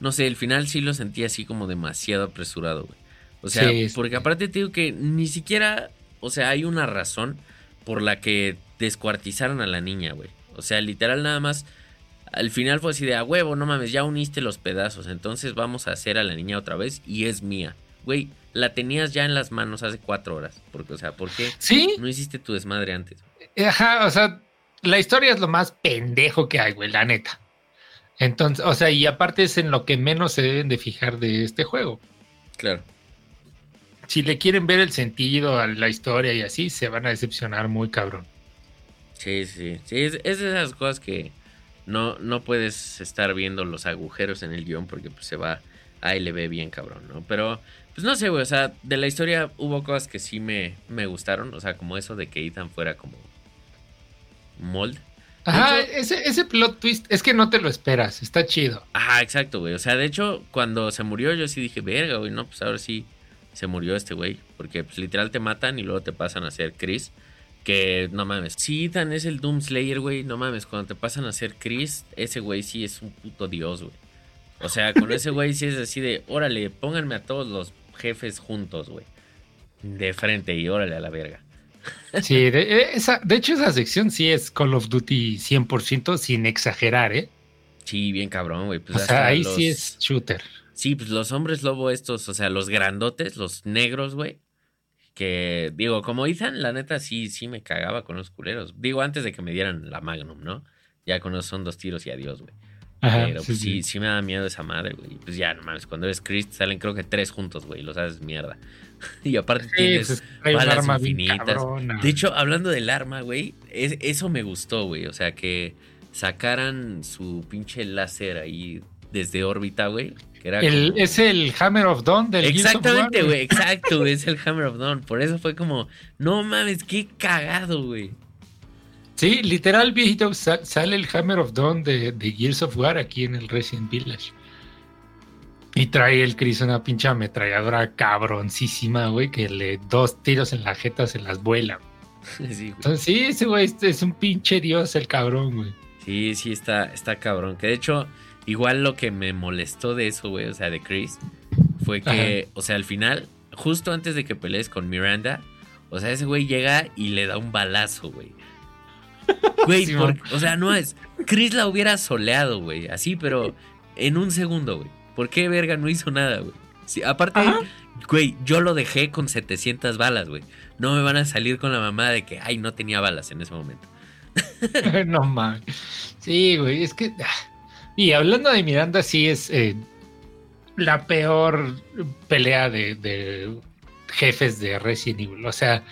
no sé, el final sí lo sentí así como demasiado apresurado, güey. O sea, porque aparte te digo que ni siquiera, o sea, hay una razón por la que descuartizaron a la niña, güey. O sea, literal nada más al final fue así de a huevo, no mames, ya uniste los pedazos, entonces vamos a hacer a la niña otra vez y es mía. Güey, la tenías ya en las manos hace cuatro horas. Porque, o sea, ¿por qué ¿Sí? no hiciste tu desmadre antes? Ajá, o sea, la historia es lo más pendejo que hay, güey, la neta. Entonces, o sea, y aparte es en lo que menos se deben de fijar de este juego. Claro. Si le quieren ver el sentido a la historia y así, se van a decepcionar muy cabrón. Sí, sí, sí, es, es de esas cosas que no, no puedes estar viendo los agujeros en el guion porque pues, se va a LB bien cabrón, ¿no? Pero, pues no sé, güey, o sea, de la historia hubo cosas que sí me, me gustaron, o sea, como eso de que Ethan fuera como mold. Ajá, ese, ese plot twist es que no te lo esperas, está chido. Ajá, exacto, güey. O sea, de hecho, cuando se murió, yo sí dije, verga, güey, no, pues ahora sí se murió este güey. Porque pues literal te matan y luego te pasan a ser Chris. Que no mames. Si Ethan es el Doom Slayer, güey, no mames. Cuando te pasan a ser Chris, ese güey sí es un puto dios, güey. O sea, con ese güey sí es así de, órale, pónganme a todos los jefes juntos, güey. De frente y órale a la verga. Sí, de, esa, de hecho esa sección sí es Call of Duty 100% sin exagerar, ¿eh? Sí, bien cabrón, güey. Pues o sea, ahí los... sí es shooter. Sí, pues los hombres lobo estos, o sea, los grandotes, los negros, güey. Que, digo, como Ethan, la neta sí, sí me cagaba con los culeros. Digo, antes de que me dieran la Magnum, ¿no? Ya con esos son dos tiros y adiós, güey. Pero sí, pues, sí, sí, me da miedo esa madre, güey. Pues ya, no mames, cuando eres Chris salen creo que tres juntos, güey, los haces mierda. y aparte tienes pues, balas infinitas. De hecho, hablando del arma, güey, es, eso me gustó, güey. O sea, que sacaran su pinche láser ahí desde órbita, güey. El, como... Es el Hammer of Dawn del Exactamente, güey, exacto, es el Hammer of Dawn. Por eso fue como, no mames, qué cagado, güey. Sí, literal, viejito, sale el Hammer of Dawn de, de, Gears of War aquí en el Resident Village. Y trae el Chris una pinche ametralladora cabroncísima, güey, que le dos tiros en la jeta se las vuela. Sí, Entonces, sí, ese güey es un pinche dios el cabrón, güey. Sí, sí, está, está cabrón. Que de hecho, igual lo que me molestó de eso, güey, o sea, de Chris, fue que, Ajá. o sea, al final, justo antes de que pelees con Miranda, o sea, ese güey llega y le da un balazo, güey. Güey, sí, o sea, no es. Chris la hubiera soleado, güey. Así, pero en un segundo, güey. ¿Por qué verga no hizo nada, güey? Sí, aparte, Ajá. güey, yo lo dejé con 700 balas, güey. No me van a salir con la mamá de que, ay, no tenía balas en ese momento. no mames. Sí, güey, es que. Y hablando de Miranda, sí es eh, la peor pelea de, de jefes de Resident Evil. O sea,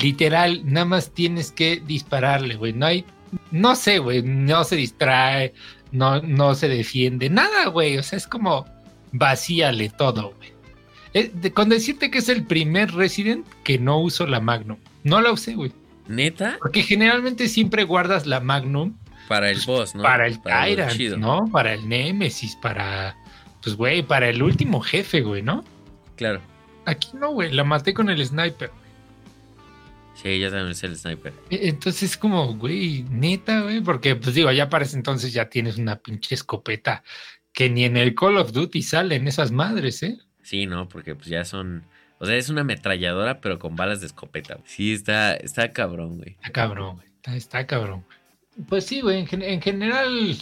literal, nada más tienes que dispararle, güey. No hay, no sé, güey, no se distrae, no, no se defiende, nada, güey. O sea, es como vacíale todo, güey. Eh, de, con decirte que es el primer Resident que no uso la Magnum. No la usé, güey. ¿Neta? Porque generalmente siempre guardas la Magnum. Para el boss, ¿no? Para el para Tyrant, ¿no? Para el Nemesis, para. Pues, güey, para el último jefe, güey, ¿no? Claro. Aquí no, güey. La maté con el sniper. Sí, ya también es el sniper. Entonces, como, güey, neta, güey, porque, pues digo, ya para ese entonces ya tienes una pinche escopeta que ni en el Call of Duty salen esas madres, ¿eh? Sí, no, porque pues ya son. O sea, es una ametralladora, pero con balas de escopeta. Sí, está, está cabrón, güey. Está cabrón, güey. Está, está cabrón. Pues sí, güey, en, en, general.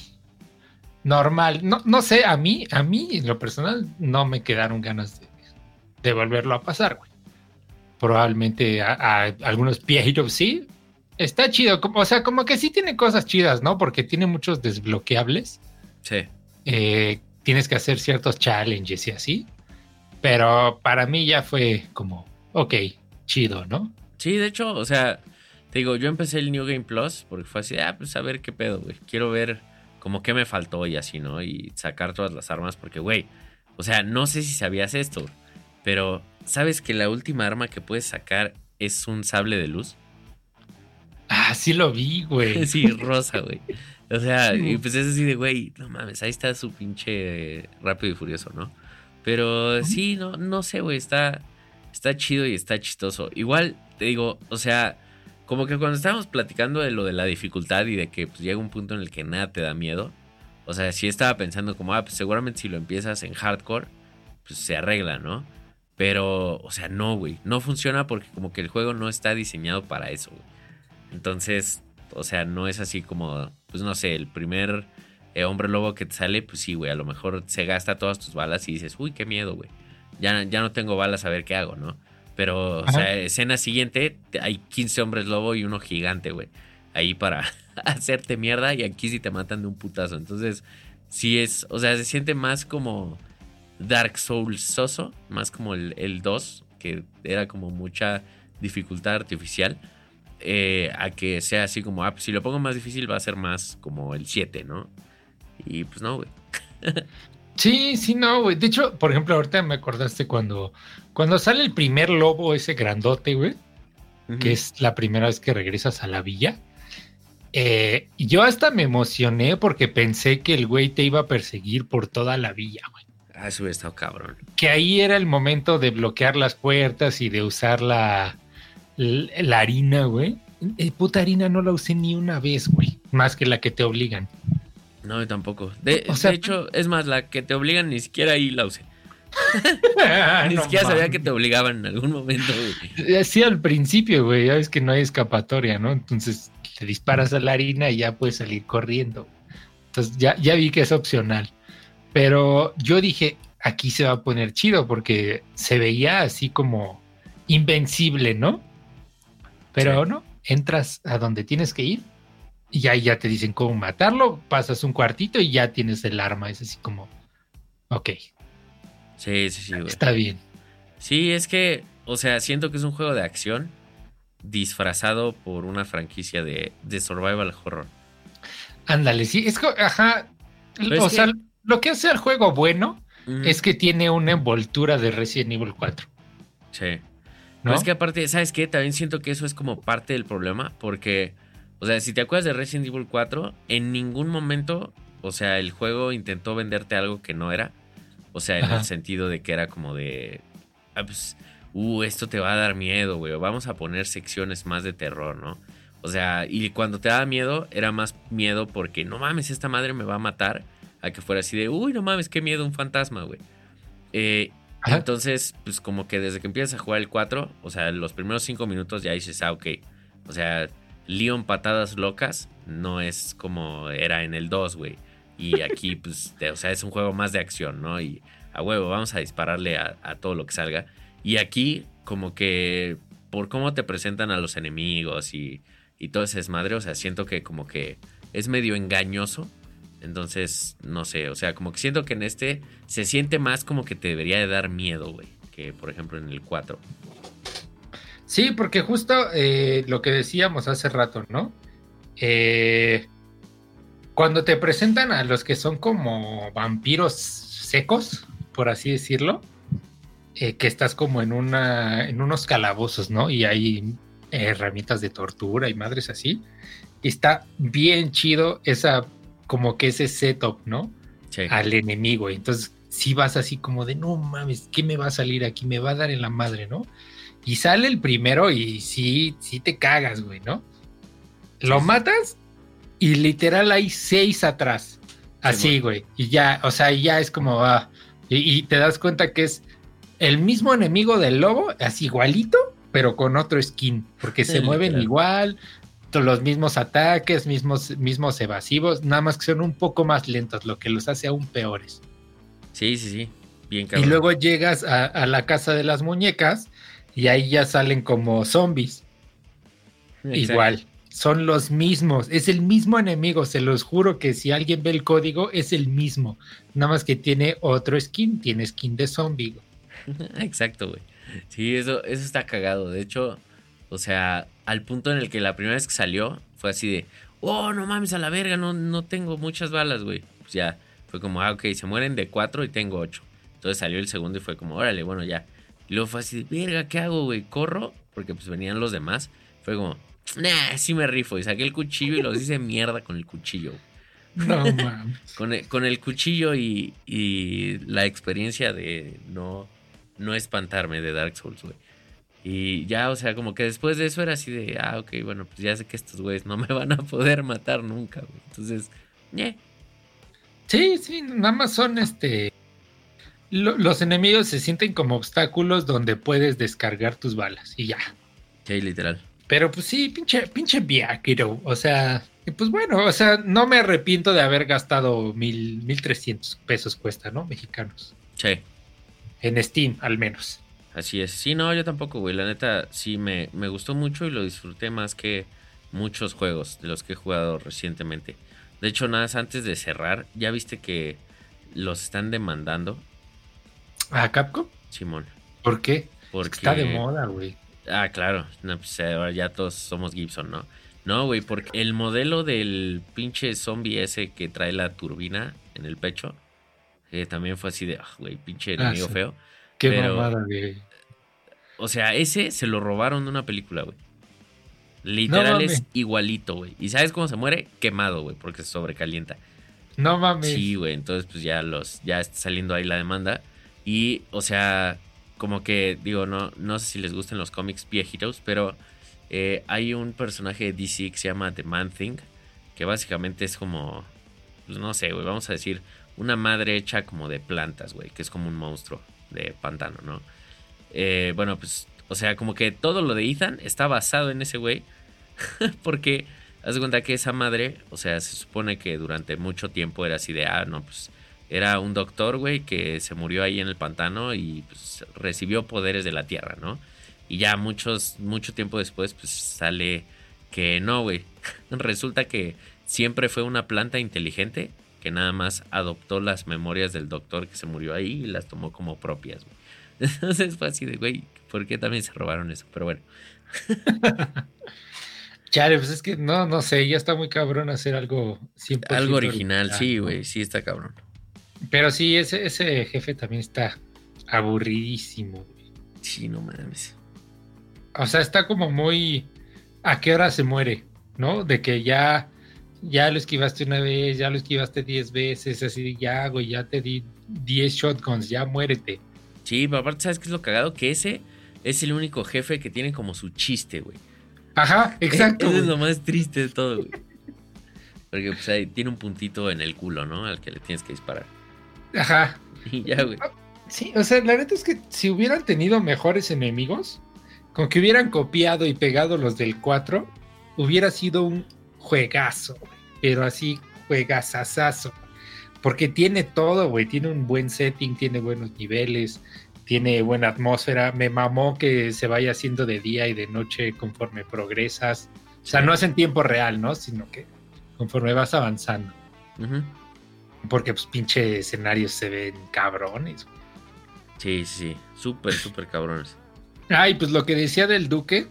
Normal. No, no sé, a mí, a mí, en lo personal, no me quedaron ganas de, de volverlo a pasar, güey probablemente a, a algunos viejitos sí. Está chido, o sea, como que sí tiene cosas chidas, ¿no? Porque tiene muchos desbloqueables. Sí. Eh, tienes que hacer ciertos challenges y así. Pero para mí ya fue como, ok, chido, ¿no? Sí, de hecho, o sea, te digo, yo empecé el New Game Plus porque fue así, ah, pues a ver qué pedo, güey. Quiero ver como qué me faltó y así, ¿no? Y sacar todas las armas porque, güey, o sea, no sé si sabías esto, pero ¿sabes que la última arma que puedes sacar es un sable de luz? Ah, sí lo vi, güey. sí, rosa, güey. O sea, sí. y pues es así de, güey, no mames, ahí está su pinche rápido y furioso, ¿no? Pero sí, no, no sé, güey, está, está chido y está chistoso. Igual, te digo, o sea, como que cuando estábamos platicando de lo de la dificultad y de que pues, llega un punto en el que nada te da miedo, o sea, sí estaba pensando como, ah, pues seguramente si lo empiezas en hardcore, pues se arregla, ¿no? Pero, o sea, no, güey. No funciona porque como que el juego no está diseñado para eso, güey. Entonces, o sea, no es así como, pues no sé, el primer eh, hombre lobo que te sale, pues sí, güey. A lo mejor se gasta todas tus balas y dices, uy, qué miedo, güey. Ya, ya no tengo balas a ver qué hago, ¿no? Pero, Ajá. o sea, escena siguiente, hay 15 hombres lobo y uno gigante, güey. Ahí para hacerte mierda y aquí sí te matan de un putazo. Entonces, sí es, o sea, se siente más como Dark Souls soso, más como el, el 2, que era como mucha dificultad artificial, eh, a que sea así como, ah, pues si lo pongo más difícil va a ser más como el 7, ¿no? Y pues no, güey. Sí, sí, no, güey. De hecho, por ejemplo, ahorita me acordaste cuando, cuando sale el primer lobo, ese grandote, güey, que es la primera vez que regresas a la villa. Eh, yo hasta me emocioné porque pensé que el güey te iba a perseguir por toda la villa, güey. Ah, eso hubiera estado cabrón. Que ahí era el momento de bloquear las puertas y de usar la, la, harina, güey. El puta harina no la usé ni una vez, güey. Más que la que te obligan. No, tampoco. De, hecho, es más, la que te obligan ni siquiera ahí la usé. ni siquiera sabía que te obligaban en algún momento, güey. Así al principio, güey. Ya ves que no hay escapatoria, ¿no? Entonces te disparas a la harina y ya puedes salir corriendo. Entonces ya, ya vi que es opcional. Pero yo dije, aquí se va a poner chido porque se veía así como invencible, ¿no? Pero no, entras a donde tienes que ir y ahí ya te dicen cómo matarlo, pasas un cuartito y ya tienes el arma. Es así como, ok. Sí, sí, sí. Está bien. Sí, es que, o sea, siento que es un juego de acción disfrazado por una franquicia de, de survival horror. Ándale, sí, es que, ajá, o sea, lo que hace el juego bueno es que tiene una envoltura de Resident Evil 4. Sí. ¿No? es que aparte, ¿sabes qué? También siento que eso es como parte del problema, porque o sea, si te acuerdas de Resident Evil 4, en ningún momento, o sea, el juego intentó venderte algo que no era. O sea, en el sentido de que era como de, ah, pues, uh, esto te va a dar miedo, güey. Vamos a poner secciones más de terror, ¿no? O sea, y cuando te daba miedo, era más miedo porque, no mames, esta madre me va a matar. A que fuera así de, uy, no mames, qué miedo un fantasma, güey. Eh, entonces, pues como que desde que empiezas a jugar el 4, o sea, los primeros 5 minutos ya dices, ah, ok. O sea, Leon Patadas Locas no es como era en el 2, güey. Y aquí, pues, o sea, es un juego más de acción, ¿no? Y a huevo, vamos a dispararle a, todo lo que salga. Y aquí, como que, por cómo te presentan a los enemigos y, y todo ese desmadre, o sea, siento que como que es medio engañoso. Entonces, no sé, o sea, como que siento que en este se siente más como que te debería de dar miedo, güey, que por ejemplo en el 4. Sí, porque justo eh, lo que decíamos hace rato, ¿no? Eh, cuando te presentan a los que son como vampiros secos, por así decirlo, eh, que estás como en una, en unos calabozos, ¿no? Y hay herramientas de tortura y madres así. Está bien chido esa, como que ese setup, ¿no? Sí. Al enemigo. Entonces, si vas así como de, no mames, ¿qué me va a salir aquí? Me va a dar en la madre, ¿no? Y sale el primero y sí, sí te cagas, güey, ¿no? Lo matas y literal hay seis atrás. Así, güey. Y ya, o sea, ya es como, ah, y, te das cuenta que es el mismo enemigo del lobo, así igualito, pero con otro skin, porque se mueven igual, los mismos ataques, mismos, mismos evasivos, nada más que son un poco más lentos, lo que los hace aún peores. Sí, sí, sí. Bien cabrón. Y luego llegas a, a, la casa de las muñecas y ahí ya salen como zombies. Igual, son los mismos, es el mismo enemigo, se los juro que si alguien ve el código es el mismo, nada más que tiene otro skin, tiene skin de zombie. Exacto, güey. Sí, eso, eso está cagado. De hecho, o sea, al punto en el que la primera vez que salió fue así de, oh, no mames a la verga, no, no tengo muchas balas, güey. Pues ya, fue como, ah, ok, se mueren de cuatro y tengo ocho. Entonces salió el segundo y fue como, órale, bueno, ya y luego fue así, verga, ¿qué hago, güey? ¿Corro? Porque pues venían los demás. Fue como, nah, sí me rifo. Y saqué el cuchillo y los hice mierda con el cuchillo. No mames. con, el, con el cuchillo y, y, la experiencia de no, no espantarme de Dark Souls, güey. Y ya, o sea, como que después de eso era así de, ah, ok, bueno, pues ya sé que estos güeyes no me van a poder matar nunca, güey. Entonces, ¿eh? Sí, sí, nada más son este los enemigos se sienten como obstáculos donde puedes descargar tus balas y ya. Sí, literal. Pero pues sí, pinche, pinche viajero. O sea, pues bueno, o sea, no me arrepiento de haber gastado mil, mil trescientos pesos cuesta, ¿no? Mexicanos. Sí. En Steam, al menos. Así es. Sí, no, yo tampoco, güey. La neta, sí me, me gustó mucho y lo disfruté más que muchos juegos de los que he jugado recientemente. De hecho, nada más antes de cerrar, ¿ya viste que los están demandando? ¿A Capcom? Simón. ¿Por qué? Porque... Está de moda, güey. Ah, claro. No, pues ahora ya todos somos Gibson, ¿no? No, güey, porque el modelo del pinche zombie ese que trae la turbina en el pecho, que también fue así de, ah, güey, pinche Ah, enemigo sí. feo. Qué Pero- mamada, güey. O sea, ese se lo robaron de una película, güey. Literal No es igualito, güey. ¿Y sabes cómo se muere? Quemado, güey, porque se sobrecalienta. No mames. Sí, güey. Entonces, pues ya los, ya está saliendo ahí la demanda. Y, o sea, como que, digo, no, no sé si les gustan los cómics viejitos, pero eh, hay un personaje de DC que se llama The Man Thing, que básicamente es como, pues no sé, güey, vamos a decir, una madre hecha como de plantas, güey, que es como un monstruo de pantano, ¿no? Eh, bueno, pues, o sea, como que todo lo de Ethan está basado en ese güey, porque haz de cuenta que esa madre, o sea, se supone que durante mucho tiempo era así de, ah, no, pues era un doctor, güey, que se murió ahí en el pantano y pues recibió poderes de la tierra, ¿no? Y ya muchos, mucho tiempo después, pues sale que no, güey. Resulta que siempre fue una planta inteligente que nada más adoptó las memorias del doctor que se murió ahí y las tomó como propias, güey. Entonces fue así de, güey, ¿por qué también se robaron eso? Pero bueno. Chale, pues es que no, no sé, ya está muy cabrón hacer algo 100% Algo original, sí, ¿no? güey, sí está cabrón. Pero sí, ese, ese jefe también está aburridísimo. güey. Sí, no mames. O sea, está como muy a qué hora se muere, ¿no? De que ya, ya lo esquivaste una vez, ya lo esquivaste 10 veces, así ya, güey, ya te di 10 shotguns, ya muérete. Sí, pero aparte, ¿sabes qué es lo cagado? Que ese es el único jefe que tiene como su chiste, güey. Ajá, exacto. Eso es lo más triste de todo, güey. Porque pues ahí tiene un puntito en el culo, ¿no? Al que le tienes que disparar. Ajá. Y ya, güey. Sí, o sea, la neta es que si hubieran tenido mejores enemigos, con que hubieran copiado y pegado los del 4, hubiera sido un juegazo, güey. pero así juegazazazo. Porque tiene todo, güey. Tiene un buen setting, tiene buenos niveles, tiene buena atmósfera. Me mamó que se vaya haciendo de día y de noche conforme progresas. O sea, no es en tiempo real, ¿no? Sino que conforme vas avanzando. Porque, pues, pinche escenarios se ven cabrones. güey. Sí, sí, sí. Súper, súper cabrones. Ay, pues lo que decía del Duque.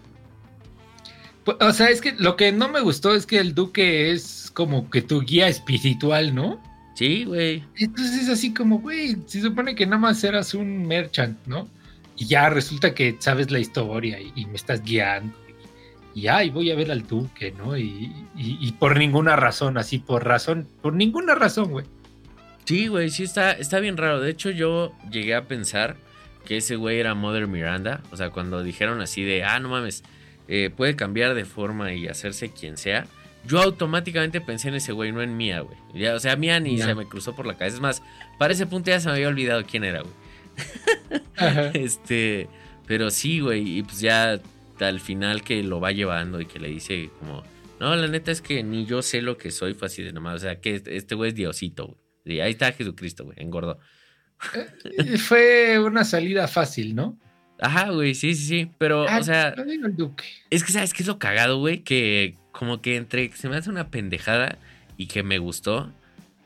Pues, o sea, es que lo que no me gustó es que el Duque es como que tu guía espiritual, ¿no? Sí, güey. Entonces es así como, güey, se supone que nada más eras un merchant, ¿no? Y ya resulta que sabes la historia y, y me estás guiando. Y, y, ay, voy a ver al Duque, ¿no? Y, y- y por ninguna razón, así por razón, por ninguna razón, güey. Sí, güey, sí está, está bien raro. De hecho, yo llegué a pensar que ese güey era Mother Miranda. O sea, cuando dijeron así de, ah, no mames, eh, puede cambiar de forma y hacerse quien sea. Yo automáticamente pensé en ese güey, no en Mía, güey. Ya, o sea, Mía ni se me cruzó por la cabeza. Es más, para ese punto ya se me había olvidado quién era, güey. Ajá. Este, pero sí, güey, y pues ya al final que lo va llevando y que le dice como, no, la neta es que ni yo sé lo que soy, fue así de nomás, o sea, que este- este güey es Diosito, güey. Y ahí está Jesucristo, güey, engordó. Fue una salida fácil, ¿no? Ajá, güey, sí, sí, sí, pero, Ah, o sea, digo el Duque. es que, ¿sabes qué es lo cagado, güey? Que como que entre, se me hace una pendejada y que me gustó,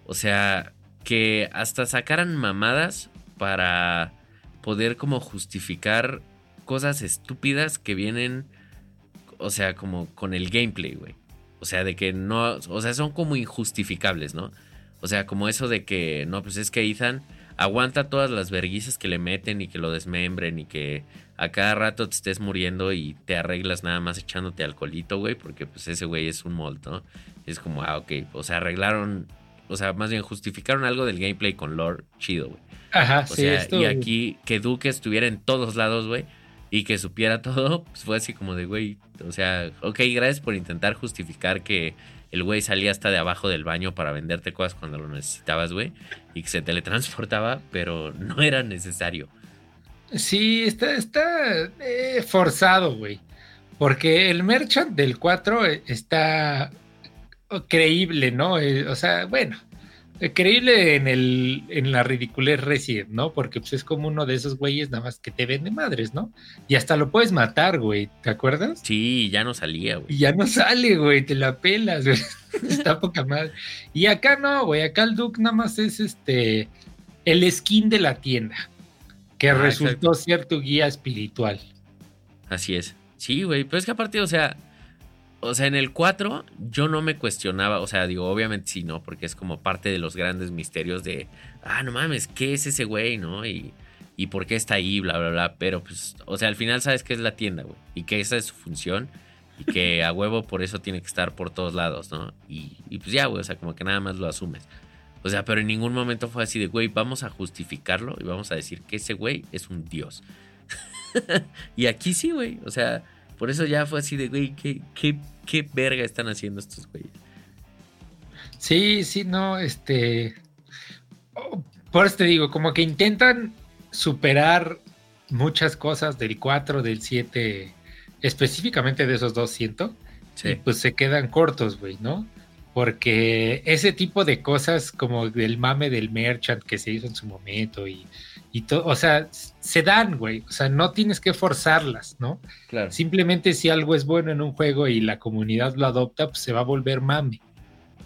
o sea, que hasta sacaran mamadas para poder como justificar cosas estúpidas que vienen, o sea, como con el gameplay, güey. O sea, de que no, o sea, son como injustificables, ¿no? O sea, como eso de que, no, pues es que Ethan aguanta todas las verguizas que le meten y que lo desmembren y que a cada rato te estés muriendo y te arreglas nada más echándote alcoholito, güey, porque pues ese güey es un mold, ¿no? Es como, ah, ok, o sea, arreglaron, o sea, más bien justificaron algo del gameplay con lore chido, güey. Ajá, O sí, sea, esto- y aquí que Duque estuviera en todos lados, güey, y que supiera todo, pues fue así como de, güey, o sea, ok, gracias por intentar justificar que el güey salía hasta de abajo del baño para venderte cosas cuando lo necesitabas, güey, y que se teletransportaba, pero no era necesario. Sí, está, está eh, forzado, güey. Porque el merchant del 4 está creíble, ¿no? Eh, o sea, bueno, creíble en el en la ridiculez Resident, ¿no? Porque pues es como uno de esos güeyes nada más que te vende madres, ¿no? Y hasta lo puedes matar, güey, ¿te acuerdas? Sí, ya no salía, güey. Y ya no sale, güey, te la pelas, güey. Está poca madre. Y acá no, güey, acá el Duke nada más es este el skin de la tienda, que Ah, resultó exacto. ser tu guía espiritual. Así es. Sí, güey. Pero es que aparte, o sea. O sea, en el 4 yo no me cuestionaba. O sea, digo, obviamente sí, ¿no? Porque es como parte de los grandes misterios de. Ah, no mames, ¿qué es ese güey, no? Y, y por qué está ahí, bla, bla, bla. Pero pues, o sea, al final sabes que es la tienda, güey. Y que esa es su función. Y que a huevo por eso tiene que estar por todos lados, ¿no? Y, y pues ya, güey. O sea, como que nada más lo asumes. O sea, pero en ningún momento fue así de, güey, vamos a justificarlo y vamos a decir que ese güey es un dios. y aquí sí, güey. O sea, por eso ya fue así de, güey, ¿qué, qué, qué verga están haciendo estos güeyes? Sí, sí, no, este. oh, Por eso te digo, como que intentan superar muchas cosas del 4, del 7, específicamente de esos dos, siento. Y Sí, pues se quedan cortos, güey, ¿no? Porque ese tipo de cosas como del mame del merchant que se hizo en su momento y, y todo, o sea, se dan, güey. O sea, no tienes que forzarlas, ¿no? claro. Simplemente si algo es bueno en un juego y la comunidad lo adopta, pues se va a volver mame.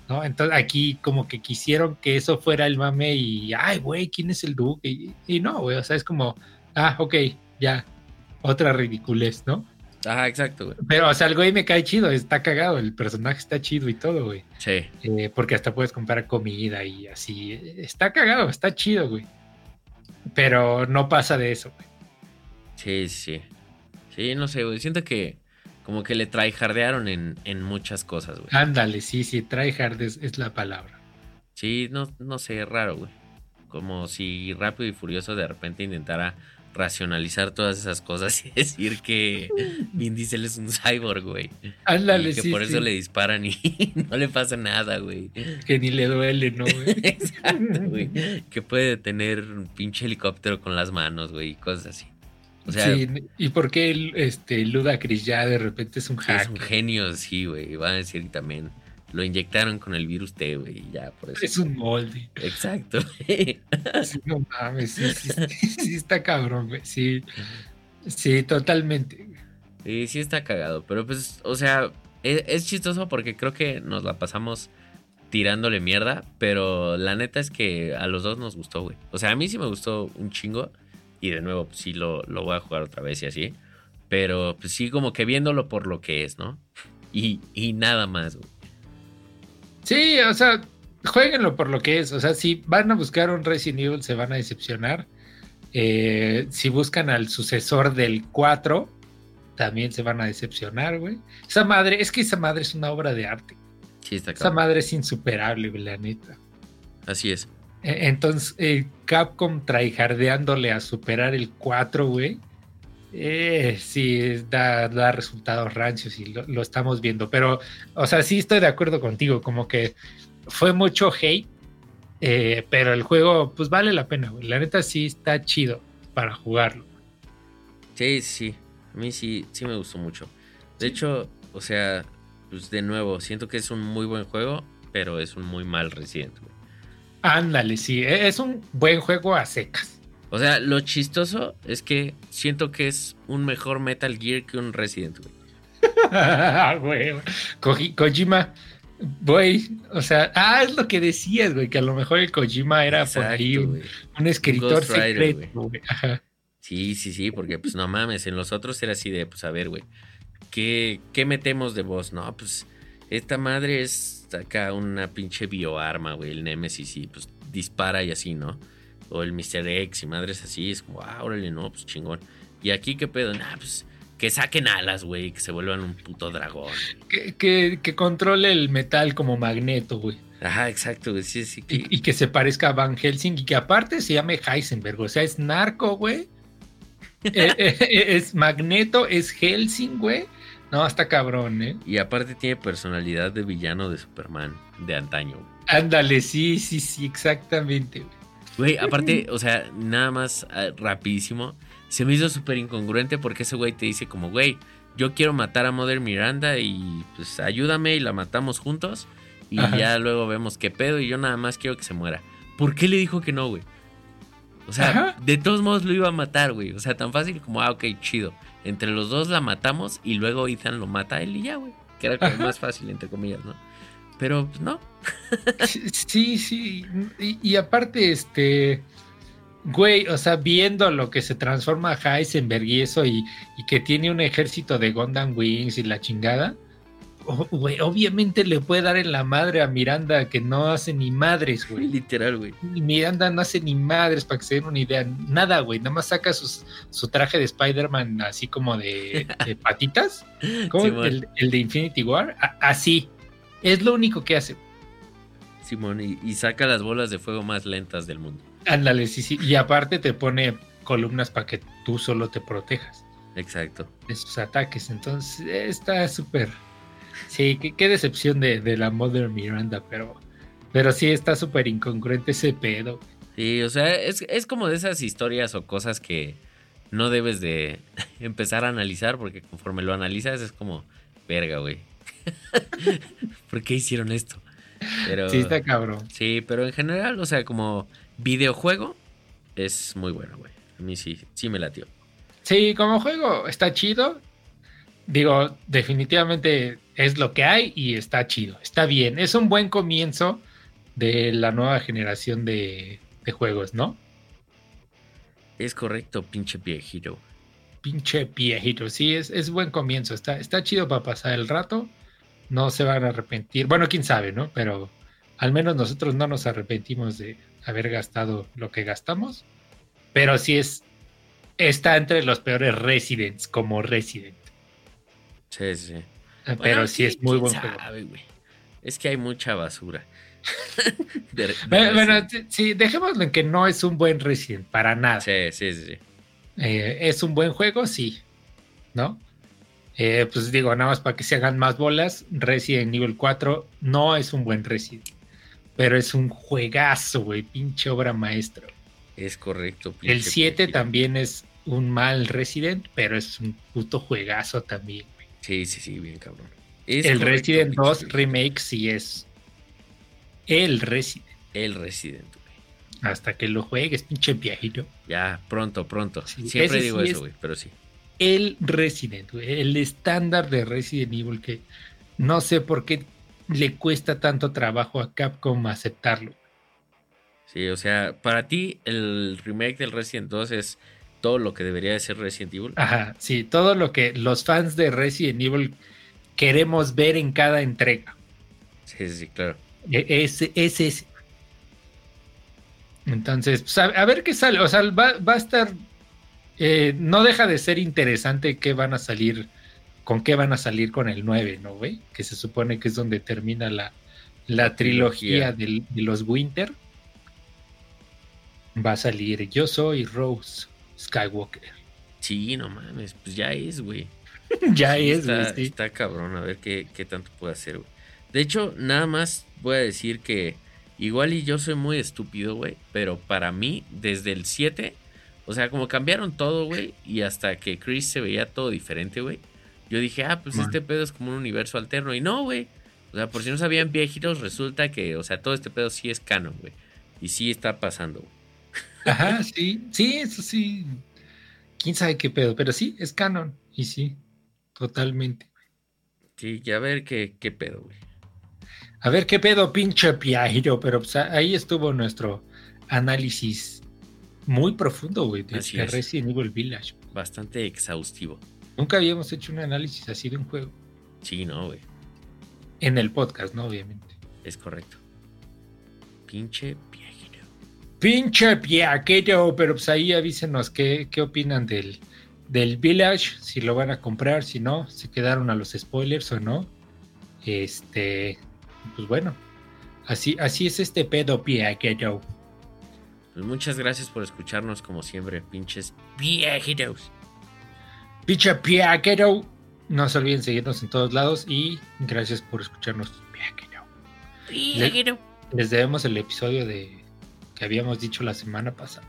¿no? Entonces aquí como que quisieron que eso fuera el mame y, ay, güey, ¿quién es el Duque? Y, y no, güey, o sea, es como, ah, ok, ya, otra ridiculez, ¿no? Ajá, exacto, güey. Pero, o sea, el güey me cae chido, está cagado, el personaje está chido y todo, güey. Sí, Eh, porque hasta puedes comprar comida y así. Está cagado, está chido, güey. Pero no pasa de eso, güey. sí, sí. Sí, no sé, güey. Siento que como que le tryhardearon en, en muchas cosas, güey. Ándale, sí, sí, tryhard es, es la palabra. Sí, no, no sé, raro, güey. Como si Rápido y Furioso de repente intentara racionalizar todas esas cosas y decir que Vin Diesel es un cyborg, güey. Ándale, Y que sí, por eso le disparan y no le pasa nada, güey. que ni le duele, ¿no, güey? Exacto, güey. Que puede tener un pinche helicóptero con las manos, güey, y cosas así. O sea, sí, ¿y por qué el, este, Ludacris ya de repente es un que es un genio, sí, güey. Van a decir también. Lo inyectaron con el virus T, güey, y ya, por eso. Es un molde. Exacto. Sí, no mames, sí, sí, sí, sí está cabrón, güey. Sí, sí, totalmente. Sí, sí está cagado, pero pues, o sea, es, es chistoso porque creo que nos la pasamos tirándole mierda, pero la neta es que a los dos nos gustó, güey. O sea, a mí sí me gustó un chingo y de nuevo, pues sí lo, lo voy a jugar otra vez y así, pero pues sí como que viéndolo por lo que es, ¿no? Y, y nada más, güey. Sí, o sea, jueguenlo por lo que es. O sea, si van a buscar un Resident Evil, se van a decepcionar. Eh, si buscan al sucesor del 4, también se van a decepcionar, güey. Esa madre, es que esa madre es una obra de arte. Sí está Esa madre es insuperable, güey, la neta. Así es. E- Entonces, eh, Capcom traijardeándole a superar el 4, güey. Eh, sí, da, da resultados rancios y lo, lo estamos viendo. Pero, o sea, sí estoy de acuerdo contigo. Como que fue mucho hate. eh, pero el juego, pues vale la pena, güey. La neta sí está chido para jugarlo. Sí, sí. A mí sí, sí me gustó mucho. De hecho, o sea, pues de nuevo, siento que es un muy buen juego, pero es un muy mal Resident, güey. Ándale, sí. e- Es un buen juego a secas. O sea, lo chistoso es que siento que es un mejor Metal Gear que un Resident, güey. Ah, güey. Koji- Kojima, güey, o sea, ah, es lo que decías, güey, que a lo mejor el Kojima era por ahí un, güey. un escritor Rider, secreto, güey. Sí, sí, sí, porque pues no mames, en los otros era así de, pues a ver, güey, ¿qué, ¿qué metemos de voz? No, pues esta madre es acá una pinche bioarma, güey, el Nemesis y pues dispara y así, ¿no? O el Mr. X y madres así, es como, ah, órale, no, pues chingón. Y aquí, ¿qué pedo? Nah, pues que saquen alas, güey, que se vuelvan un puto dragón. Que, que, que controle el metal como magneto, güey. Ajá, exacto, güey, sí, sí. que- Y, y que se parezca a Van Helsing y que aparte se llame Heisenberg, o sea, es narco, güey. Eh, eh, es Magneto, es Helsing, güey. No, está cabrón, ¿eh? Y aparte tiene personalidad de villano de Superman de antaño. güey. Ándale, sí, sí, sí, exactamente, güey. Güey, aparte, o sea, nada más ah, rapidísimo. Se me hizo súper incongruente porque ese güey te dice como, güey, yo quiero matar a Mother Miranda y pues ayúdame y la matamos juntos. Y Ajá. ya luego vemos qué pedo y yo nada más quiero que se muera. ¿Por qué le dijo que no, güey? O sea, Ajá. de todos modos lo iba a matar, güey. O sea, tan fácil como, ah, ok, chido. Entre los dos la matamos y luego Ethan lo mata a él y ya, güey. Que era como más fácil, entre comillas, ¿no? Pero, pues no. Sí, sí. Y, y aparte, este. Güey, o sea, viendo lo que se transforma a Heisenberg y eso, y, y que tiene un ejército de Gundam Wings y la chingada. Güey, obviamente le puede dar en la madre a Miranda que no hace ni madres, güey. Literal, güey. Y Miranda no hace ni madres para que se den una idea. Nada, güey. Nada más saca sus, su traje de Spider-Man así como de, de patitas. Como el, el de Infinity War. A- así. Es lo único que hace. Simón, y, y saca las bolas de fuego más lentas del mundo. Ándale, sí, sí. Y aparte te pone columnas para que tú solo te protejas Exacto. de sus ataques. Entonces, está súper. Sí, qué, qué decepción de, de la Mother Miranda, pero, pero sí está súper incongruente ese pedo. Sí, o sea, es, es como de esas historias o cosas que no debes de empezar a analizar porque conforme lo analizas es como, verga, güey. ¿Por qué hicieron esto? Pero, Sí, está cabrón. sí, pero en general, o sea, como videojuego es muy bueno, güey. A mí sí, sí me latió. Sí, como juego está chido. Digo, definitivamente es lo que hay y está chido. Está bien. Es un buen comienzo de la nueva generación de, de juegos, ¿no? Es correcto, pinche viejito. Pinche viejito. Sí, es, es buen comienzo. Está, está chido para pasar el rato. No se van a arrepentir. Bueno, quién sabe, ¿no? Pero al menos nosotros no nos arrepentimos de haber gastado lo que gastamos. Pero sí es. Está entre los peores Residents, como Resident. Sí, sí. Pero Bueno, sí, es muy buen juego. sabe. Es que hay mucha basura. De- de Bueno, sí, dejémoslo en que no es un buen Resident, para nada. Sí, sí, sí. sí. Eh, es un buen juego, sí. ¿No? Eh, pues digo, nada más para que se hagan más bolas, Resident Evil 4 no es un buen Resident. Pero es un juegazo, güey, pinche obra maestra. Es correcto. El pinche 7 viejito. también es un mal Resident, pero es un puto juegazo también, güey. Sí, sí, sí, bien cabrón. Es El correcto, Resident pinche 2 viejito. Remake sí es el Resident. El Resident, güey. Hasta que lo juegues, pinche viejito. Ya, pronto, pronto. Sí, Siempre digo sí eso, es- güey, pero sí. El Resident, el estándar de Resident Evil que no sé por qué le cuesta tanto trabajo a Capcom aceptarlo. Sí, o sea, para ti el remake del Resident 2 es todo lo que debería de ser Resident Evil. Ajá, sí, todo lo que los fans de Resident Evil queremos ver en cada entrega. Sí, sí, sí, claro. E- Ese es ese. Entonces, pues, a, a ver qué sale. O sea, va, va a estar. Eh, no deja de ser interesante qué van a salir. Con qué van a salir con el 9, ¿no, güey? Que se supone que es donde termina la, la trilogía, de los Winter. Va a salir Yo soy Rose Skywalker. Sí, no mames, pues ya es, güey. ya Sí, es, está, güey. sí. está cabrón, a ver qué, qué tanto puede hacer, güey. De hecho, nada más voy a decir que igual y yo soy muy estúpido, güey, pero para mí, desde el 7, o sea, como cambiaron todo, güey, y hasta que Chris se veía todo diferente, güey, yo dije, ah, pues Man. este pedo es como un universo alterno, y no, güey. O sea, por si no sabían viejitos, resulta que, o sea, todo este pedo sí es canon, güey. Y sí está pasando, güey. Ajá, sí, sí, eso sí. Quién sabe qué pedo, pero sí, es canon. Y sí, totalmente. Sí, ya a ver qué, qué pedo, güey. A ver qué pedo, pinche Piajiro, pero pues, ahí estuvo nuestro análisis muy profundo, güey, de, de es. Resident Evil Village. Bastante exhaustivo. Nunca habíamos hecho un análisis así de un juego. Sí, no, güey. En el podcast, ¿no? Obviamente. Es correcto. Pinche viejito. Pinche Piajiro, pero pues ahí avísenos qué, qué opinan del, del Village, si lo van a comprar, si no, se quedaron a los spoilers o no. Este, pues bueno, así, así es este pedo Piajiro. Pues muchas gracias por escucharnos como siempre, pinches viejitos. Pinche Piajiro. No se olviden seguirnos en todos lados y gracias por escucharnos. Piajiro. Viejito. Les debemos el episodio de que habíamos dicho la semana pasada,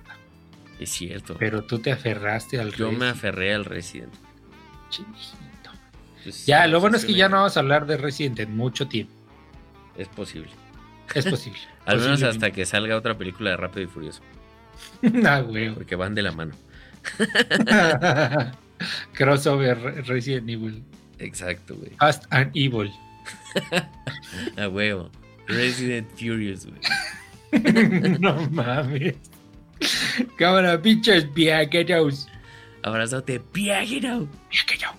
Es cierto. pero tú te aferraste al Yo me aferré al Resident. chinito. Pues, Ya, lo bueno es que ya no vamos a hablar de Resident en mucho tiempo. es posible. Es posible. Al menos Posiblemente. hasta que salga otra película de Rápido y Furioso. ah, güey. Porque van de la mano. Crossover Re- Resident Evil. Exacto, güey. Fast and Evil. A huevo. Resident Furious, güey. no mames. Cámara, pinches viajeros. Abrazote, viajero. Viajero.